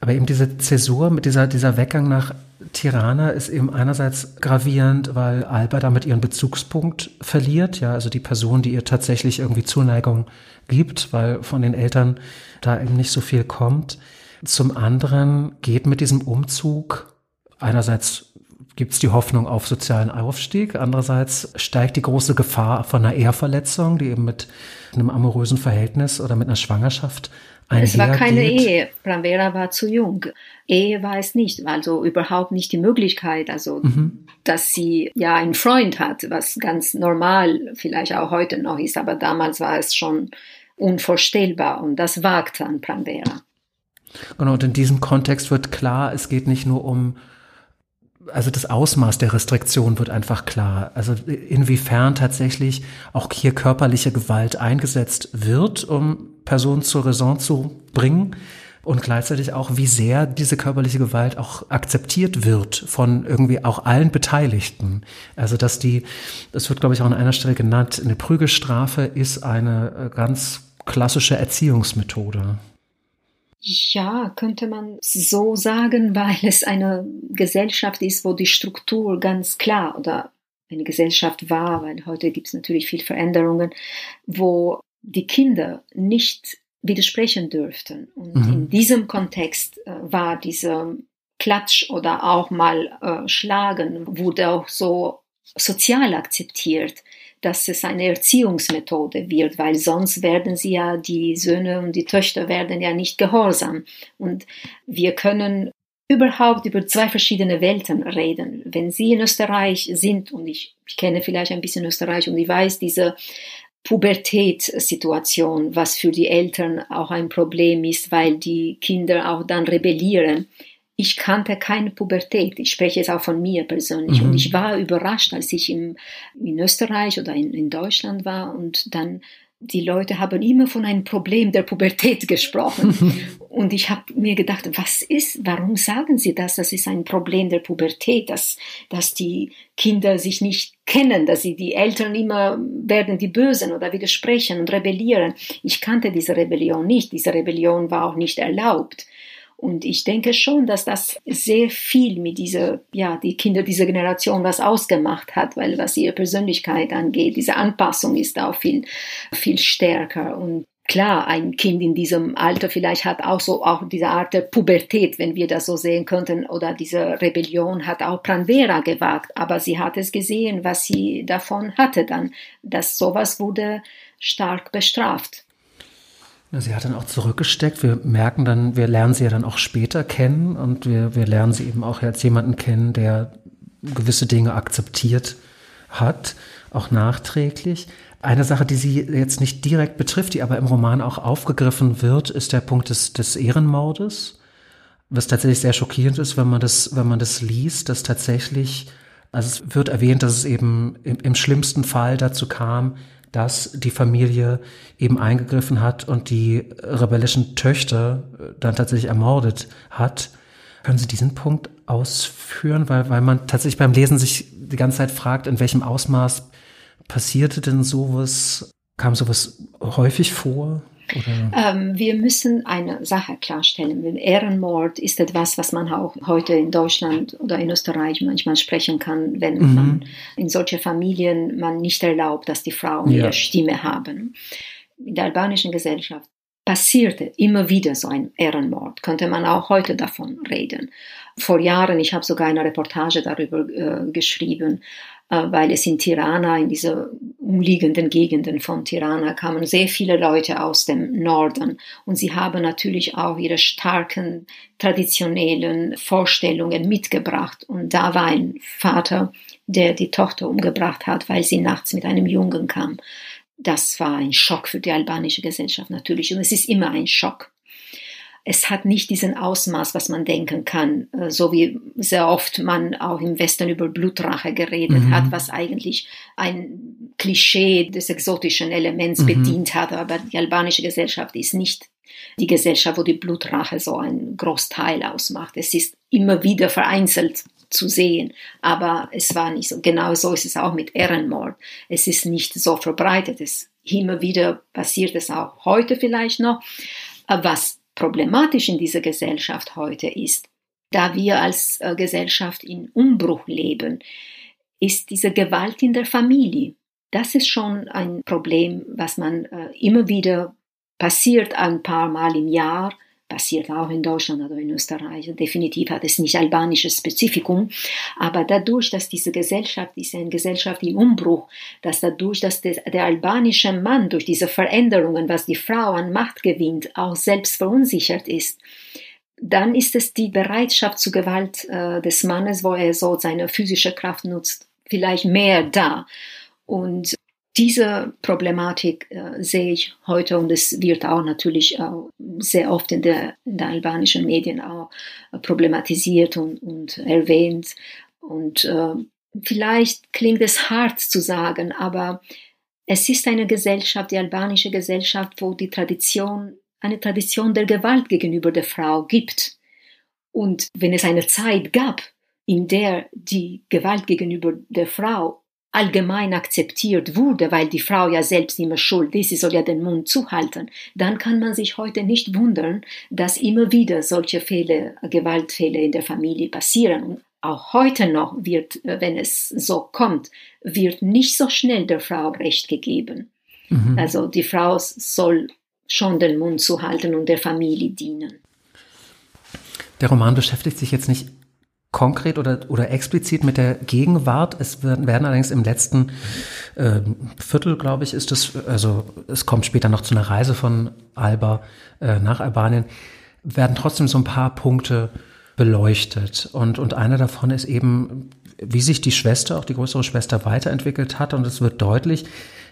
A: Aber eben diese Zäsur mit dieser, dieser Weggang nach Tirana ist eben einerseits gravierend, weil Alba damit ihren Bezugspunkt verliert, ja, also die Person, die ihr tatsächlich irgendwie Zuneigung gibt, weil von den Eltern da eben nicht so viel kommt. Zum anderen geht mit diesem Umzug einerseits gibt es die Hoffnung auf sozialen Aufstieg, andererseits steigt die große Gefahr von einer Eheverletzung, die eben mit einem amorösen Verhältnis oder mit einer Schwangerschaft
B: es war keine Ehe. Pranvera war zu jung. Ehe war es nicht, also überhaupt nicht die Möglichkeit, also mhm. dass sie ja einen Freund hat, was ganz normal vielleicht auch heute noch ist, aber damals war es schon unvorstellbar und das wagt an Pranvera.
A: Genau, und in diesem Kontext wird klar, es geht nicht nur um also das Ausmaß der Restriktion wird einfach klar. Also inwiefern tatsächlich auch hier körperliche Gewalt eingesetzt wird, um Personen zur Raison zu bringen und gleichzeitig auch, wie sehr diese körperliche Gewalt auch akzeptiert wird von irgendwie auch allen Beteiligten. Also dass die, das wird glaube ich auch an einer Stelle genannt, eine Prügelstrafe ist eine äh, ganz klassische Erziehungsmethode.
B: Ja, könnte man so sagen, weil es eine Gesellschaft ist, wo die Struktur ganz klar oder eine Gesellschaft war, weil heute gibt es natürlich viel Veränderungen, wo die Kinder nicht widersprechen dürften. Und mhm. in diesem Kontext äh, war dieser Klatsch oder auch mal äh, Schlagen wurde auch so sozial akzeptiert, dass es eine Erziehungsmethode wird, weil sonst werden sie ja, die Söhne und die Töchter werden ja nicht gehorsam. Und wir können überhaupt über zwei verschiedene Welten reden. Wenn Sie in Österreich sind, und ich, ich kenne vielleicht ein bisschen Österreich und ich weiß, diese Pubertätssituation, was für die Eltern auch ein Problem ist, weil die Kinder auch dann rebellieren. Ich kannte keine Pubertät. Ich spreche jetzt auch von mir persönlich. Mhm. Und ich war überrascht, als ich im, in Österreich oder in, in Deutschland war und dann die Leute haben immer von einem Problem der Pubertät gesprochen. Und ich habe mir gedacht, was ist, warum sagen sie das? Das ist ein Problem der Pubertät, dass, dass die Kinder sich nicht kennen, dass sie die Eltern immer werden die Bösen oder widersprechen und rebellieren. Ich kannte diese Rebellion nicht. Diese Rebellion war auch nicht erlaubt. Und ich denke schon, dass das sehr viel mit dieser, ja, die Kinder dieser Generation was ausgemacht hat, weil was ihre Persönlichkeit angeht, diese Anpassung ist auch viel, viel stärker. Und klar, ein Kind in diesem Alter vielleicht hat auch so auch diese Art der Pubertät, wenn wir das so sehen könnten, oder diese Rebellion hat auch Pranvera gewagt, aber sie hat es gesehen, was sie davon hatte dann, dass sowas wurde stark bestraft.
A: Sie hat dann auch zurückgesteckt. Wir merken dann, wir lernen sie ja dann auch später kennen und wir, wir lernen sie eben auch als jemanden kennen, der gewisse Dinge akzeptiert hat, auch nachträglich. Eine Sache, die sie jetzt nicht direkt betrifft, die aber im Roman auch aufgegriffen wird, ist der Punkt des, des Ehrenmordes, was tatsächlich sehr schockierend ist, wenn man das, wenn man das liest, dass tatsächlich, also es wird erwähnt, dass es eben im, im schlimmsten Fall dazu kam, dass die Familie eben eingegriffen hat und die rebellischen Töchter äh, dann tatsächlich ermordet hat. Können Sie diesen Punkt ausführen? Weil, weil man tatsächlich beim Lesen sich die ganze Zeit fragt, in welchem Ausmaß passierte denn sowas? Kam sowas häufig vor?
B: Ähm, wir müssen eine Sache klarstellen. Ehrenmord ist etwas, was man auch heute in Deutschland oder in Österreich manchmal sprechen kann, wenn mhm. man in solche Familien man nicht erlaubt, dass die Frauen ja. ihre Stimme haben. In der albanischen Gesellschaft passierte immer wieder so ein Ehrenmord, könnte man auch heute davon reden. Vor Jahren, ich habe sogar eine Reportage darüber äh, geschrieben, weil es in Tirana, in diese umliegenden Gegenden von Tirana, kamen sehr viele Leute aus dem Norden und sie haben natürlich auch ihre starken traditionellen Vorstellungen mitgebracht. Und da war ein Vater, der die Tochter umgebracht hat, weil sie nachts mit einem Jungen kam. Das war ein Schock für die albanische Gesellschaft natürlich und es ist immer ein Schock es hat nicht diesen Ausmaß, was man denken kann, äh, so wie sehr oft man auch im Westen über Blutrache geredet mhm. hat, was eigentlich ein Klischee des exotischen Elements mhm. bedient hat. Aber die albanische Gesellschaft ist nicht die Gesellschaft, wo die Blutrache so ein Großteil ausmacht. Es ist immer wieder vereinzelt zu sehen, aber es war nicht so. Genau so ist es auch mit Ehrenmord. Es ist nicht so verbreitet. Es immer wieder passiert es auch heute vielleicht noch. Was problematisch in dieser Gesellschaft heute ist, da wir als äh, Gesellschaft in Umbruch leben, ist diese Gewalt in der Familie. Das ist schon ein Problem, was man äh, immer wieder passiert ein paar Mal im Jahr passiert auch in Deutschland oder in Österreich. Definitiv hat es nicht albanisches Spezifikum, aber dadurch, dass diese Gesellschaft ist eine Gesellschaft im Umbruch, dass dadurch, dass der, der albanische Mann durch diese Veränderungen, was die Frau an Macht gewinnt, auch selbst verunsichert ist, dann ist es die Bereitschaft zur Gewalt äh, des Mannes, wo er so seine physische Kraft nutzt, vielleicht mehr da. Und diese Problematik äh, sehe ich heute und es wird auch natürlich auch sehr oft in der, in der albanischen Medien auch problematisiert und, und erwähnt. Und äh, vielleicht klingt es hart zu sagen, aber es ist eine Gesellschaft, die albanische Gesellschaft, wo die Tradition, eine Tradition der Gewalt gegenüber der Frau gibt. Und wenn es eine Zeit gab, in der die Gewalt gegenüber der Frau allgemein akzeptiert wurde, weil die Frau ja selbst immer schuld ist, sie soll ja den Mund zuhalten, dann kann man sich heute nicht wundern, dass immer wieder solche Fälle, Gewaltfälle in der Familie passieren. Und auch heute noch wird, äh, wenn es so kommt, wird nicht so schnell der Frau Recht gegeben. Mhm. Also die Frau soll schon den Mund zuhalten und der Familie dienen.
A: Der Roman beschäftigt sich jetzt nicht konkret oder, oder explizit mit der Gegenwart. Es werden, werden allerdings im letzten äh, Viertel, glaube ich, ist es, also es kommt später noch zu einer Reise von Alba äh, nach Albanien, werden trotzdem so ein paar Punkte beleuchtet. Und, und einer davon ist eben, wie sich die Schwester, auch die größere Schwester, weiterentwickelt hat. Und es wird deutlich,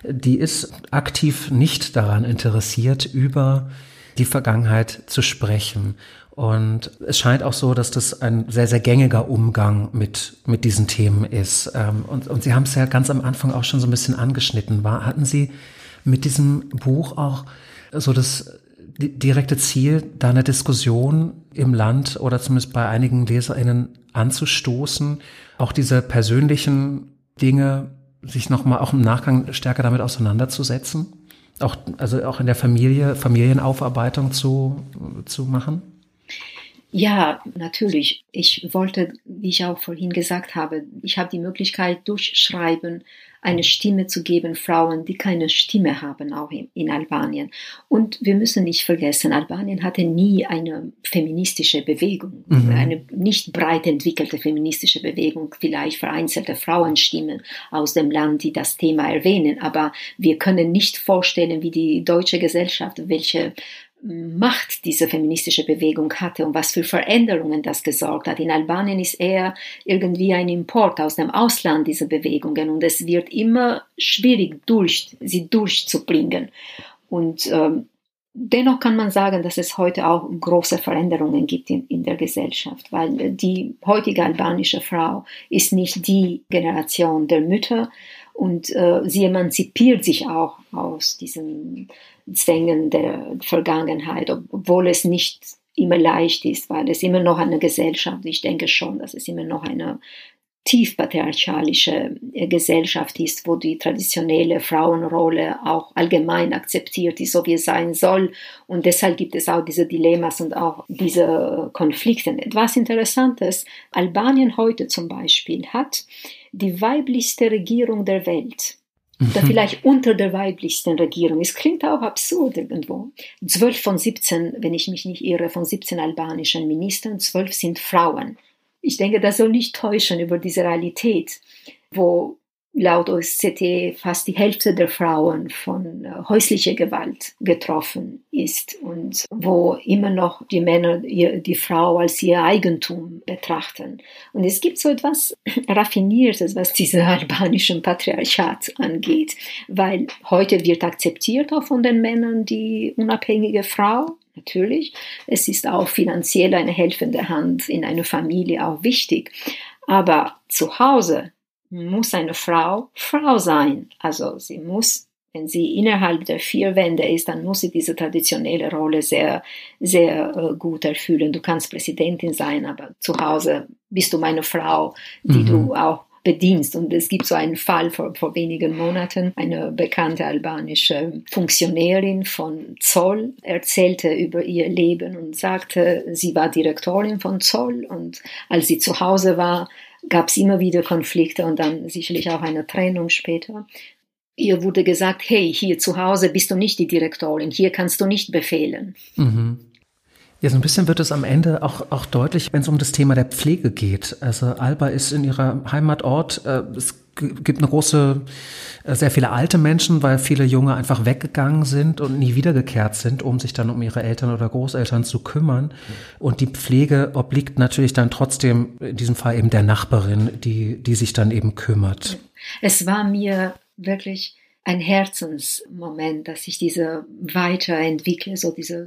A: die ist aktiv nicht daran interessiert, über die Vergangenheit zu sprechen. Und es scheint auch so, dass das ein sehr, sehr gängiger Umgang mit, mit diesen Themen ist. Ähm, und, und Sie haben es ja ganz am Anfang auch schon so ein bisschen angeschnitten. War, hatten Sie mit diesem Buch auch so das direkte Ziel, da eine Diskussion im Land oder zumindest bei einigen LeserInnen anzustoßen, auch diese persönlichen Dinge sich nochmal auch im Nachgang stärker damit auseinanderzusetzen? Auch, also auch in der Familie, Familienaufarbeitung zu, zu machen?
B: Ja, natürlich. Ich wollte, wie ich auch vorhin gesagt habe, ich habe die Möglichkeit, durch Schreiben eine Stimme zu geben, Frauen, die keine Stimme haben, auch in, in, Albanien. Und wir müssen nicht vergessen, Albanien hatte nie eine feministische Bewegung, mhm. eine nicht breit entwickelte feministische Bewegung, vielleicht vereinzelte Frauenstimmen aus dem Land, die das Thema erwähnen. Aber wir können nicht vorstellen, wie die deutsche Gesellschaft, welche Macht diese feministische Bewegung hatte und was für Veränderungen das gesorgt hat. In Albanien ist eher irgendwie ein Import aus dem Ausland dieser Bewegungen und es wird immer schwierig, durch, sie durchzubringen. Und ähm, dennoch kann man sagen, dass es heute auch große Veränderungen gibt in, in der Gesellschaft, weil die heutige albanische Frau ist nicht die Generation der Mütter und äh, sie emanzipiert sich auch aus diesen Zwängen der Vergangenheit, obwohl es nicht immer leicht ist, weil es immer noch eine Gesellschaft, ich denke schon, dass es immer noch eine tief patriarchalische äh, Gesellschaft ist, wo die traditionelle Frauenrolle auch allgemein akzeptiert ist, so wie es sein soll. Und deshalb gibt es auch diese Dilemmas und auch diese Konflikte. Etwas Interessantes, Albanien heute zum Beispiel hat die weiblichste Regierung der Welt oder vielleicht unter der weiblichsten Regierung. Es klingt auch absurd irgendwo. Zwölf von 17, wenn ich mich nicht irre, von 17 albanischen Ministern, zwölf sind Frauen. Ich denke, das soll nicht täuschen über diese Realität, wo laut OSZE fast die Hälfte der Frauen von äh, häuslicher Gewalt getroffen ist und wo immer noch die Männer die Frau als ihr Eigentum betrachten. Und es gibt so etwas Raffiniertes, was diesen albanischen Patriarchat angeht, weil heute wird akzeptiert auch von den Männern die unabhängige Frau, natürlich. Es ist auch finanziell eine helfende Hand in einer Familie auch wichtig. Aber zu Hause muss eine Frau Frau sein. Also sie muss, wenn sie innerhalb der vier Wände ist, dann muss sie diese traditionelle Rolle sehr, sehr äh, gut erfüllen. Du kannst Präsidentin sein, aber zu Hause bist du meine Frau, die mhm. du auch bedienst. Und es gibt so einen Fall vor, vor wenigen Monaten. Eine bekannte albanische Funktionärin von Zoll erzählte über ihr Leben und sagte, sie war Direktorin von Zoll und als sie zu Hause war, gab es immer wieder Konflikte und dann sicherlich auch eine Trennung später. Ihr wurde gesagt, hey, hier zu Hause bist du nicht die Direktorin, hier kannst du nicht befehlen. Mhm.
A: Ja, so ein bisschen wird es am Ende auch, auch deutlich, wenn es um das Thema der Pflege geht. Also Alba ist in ihrer Heimatort, äh, es gibt eine große, äh, sehr viele alte Menschen, weil viele Junge einfach weggegangen sind und nie wiedergekehrt sind, um sich dann um ihre Eltern oder Großeltern zu kümmern. Und die Pflege obliegt natürlich dann trotzdem in diesem Fall eben der Nachbarin, die, die sich dann eben kümmert.
B: Es war mir wirklich ein Herzensmoment, dass ich diese weiterentwickle, so diese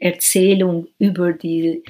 B: Erzählung über die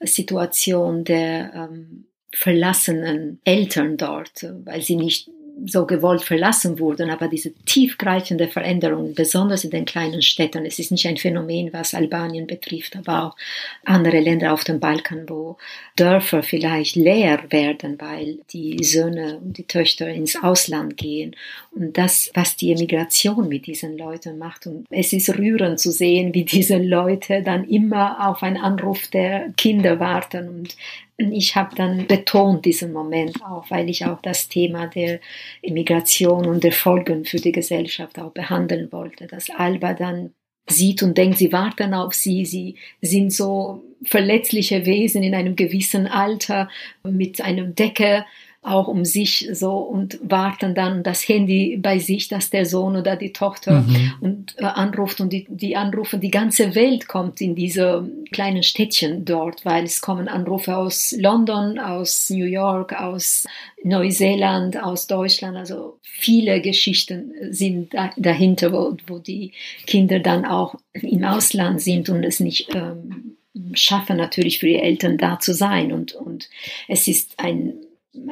B: Situation der ähm, verlassenen Eltern dort, weil sie nicht so gewollt verlassen wurden, aber diese tiefgreifende Veränderung, besonders in den kleinen Städten, es ist nicht ein Phänomen, was Albanien betrifft, aber auch andere Länder auf dem Balkan, wo Dörfer vielleicht leer werden, weil die Söhne und die Töchter ins Ausland gehen. Und das, was die Emigration mit diesen Leuten macht. Und es ist rührend zu sehen, wie diese Leute dann immer auf einen Anruf der Kinder warten und ich habe dann betont diesen Moment auch, weil ich auch das Thema der Immigration und der Folgen für die Gesellschaft auch behandeln wollte, dass Alba dann sieht und denkt, sie warten auf sie, sie sind so verletzliche Wesen in einem gewissen Alter mit einem Decke auch um sich so und warten dann das Handy bei sich, dass der Sohn oder die Tochter mhm. und äh, anruft und die, die anrufen, die ganze Welt kommt in diese kleinen Städtchen dort, weil es kommen Anrufe aus London, aus New York, aus Neuseeland, aus Deutschland, also viele Geschichten sind da, dahinter, wo, wo die Kinder dann auch im Ausland sind und es nicht ähm, schaffen natürlich für die Eltern da zu sein. Und, und es ist ein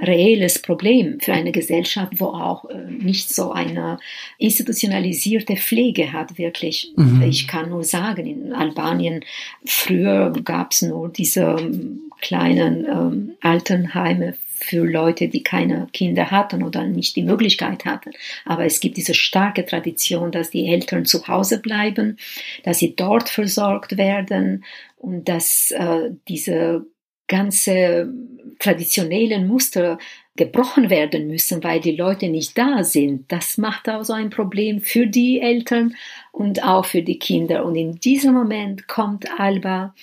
B: reelles Problem für eine Gesellschaft, wo auch äh, nicht so eine institutionalisierte Pflege hat, wirklich. Mhm. Ich kann nur sagen, in Albanien früher gab es nur diese ähm, kleinen ähm, Altenheime für Leute, die keine Kinder hatten oder nicht die Möglichkeit hatten. Aber es gibt diese starke Tradition, dass die Eltern zu Hause bleiben, dass sie dort versorgt werden und dass äh, diese ganze traditionellen Muster gebrochen werden müssen, weil die Leute nicht da sind. Das macht also ein Problem für die Eltern und auch für die Kinder. Und in diesem Moment kommt Alba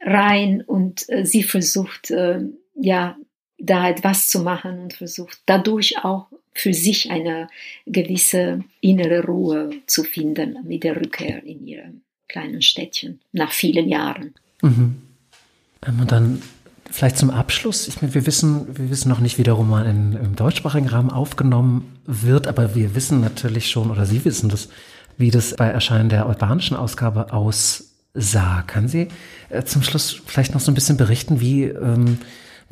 B: rein und äh, sie versucht, äh, ja, da etwas zu machen und versucht dadurch auch für sich eine gewisse innere Ruhe zu finden mit der Rückkehr in ihrem kleinen Städtchen nach vielen Jahren.
A: Mhm. Und dann Vielleicht zum Abschluss. Ich meine, wir wissen, wir wissen noch nicht, wie der Roman in, im deutschsprachigen Rahmen aufgenommen wird, aber wir wissen natürlich schon, oder Sie wissen das, wie das bei Erscheinen der albanischen Ausgabe aussah. Kann Sie äh, zum Schluss vielleicht noch so ein bisschen berichten, wie, ähm,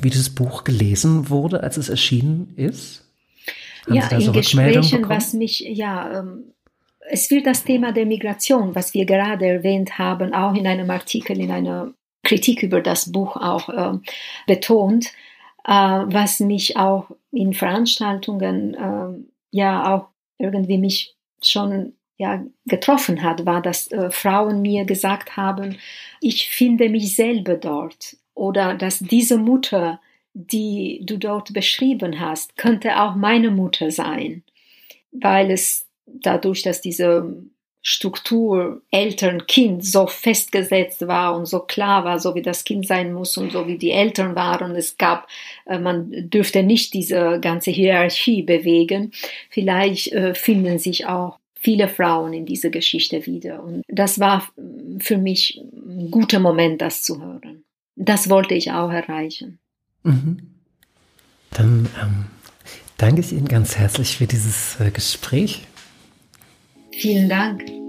A: wie dieses Buch gelesen wurde, als es erschienen ist?
B: Haben ja, in so Gesprächen, was mich, ja, ähm, es wird das Thema der Migration, was wir gerade erwähnt haben, auch in einem Artikel in einer Kritik über das Buch auch äh, betont, äh, was mich auch in Veranstaltungen äh, ja auch irgendwie mich schon ja, getroffen hat, war, dass äh, Frauen mir gesagt haben, ich finde mich selber dort oder dass diese Mutter, die du dort beschrieben hast, könnte auch meine Mutter sein, weil es dadurch, dass diese Struktur Eltern-Kind so festgesetzt war und so klar war, so wie das Kind sein muss und so wie die Eltern waren. Es gab, äh, man dürfte nicht diese ganze Hierarchie bewegen. Vielleicht äh, finden sich auch viele Frauen in dieser Geschichte wieder. Und das war für mich ein guter Moment, das zu hören. Das wollte ich auch erreichen.
A: Mhm. Dann ähm, danke ich Ihnen ganz herzlich für dieses äh, Gespräch.
B: Vielen Dank.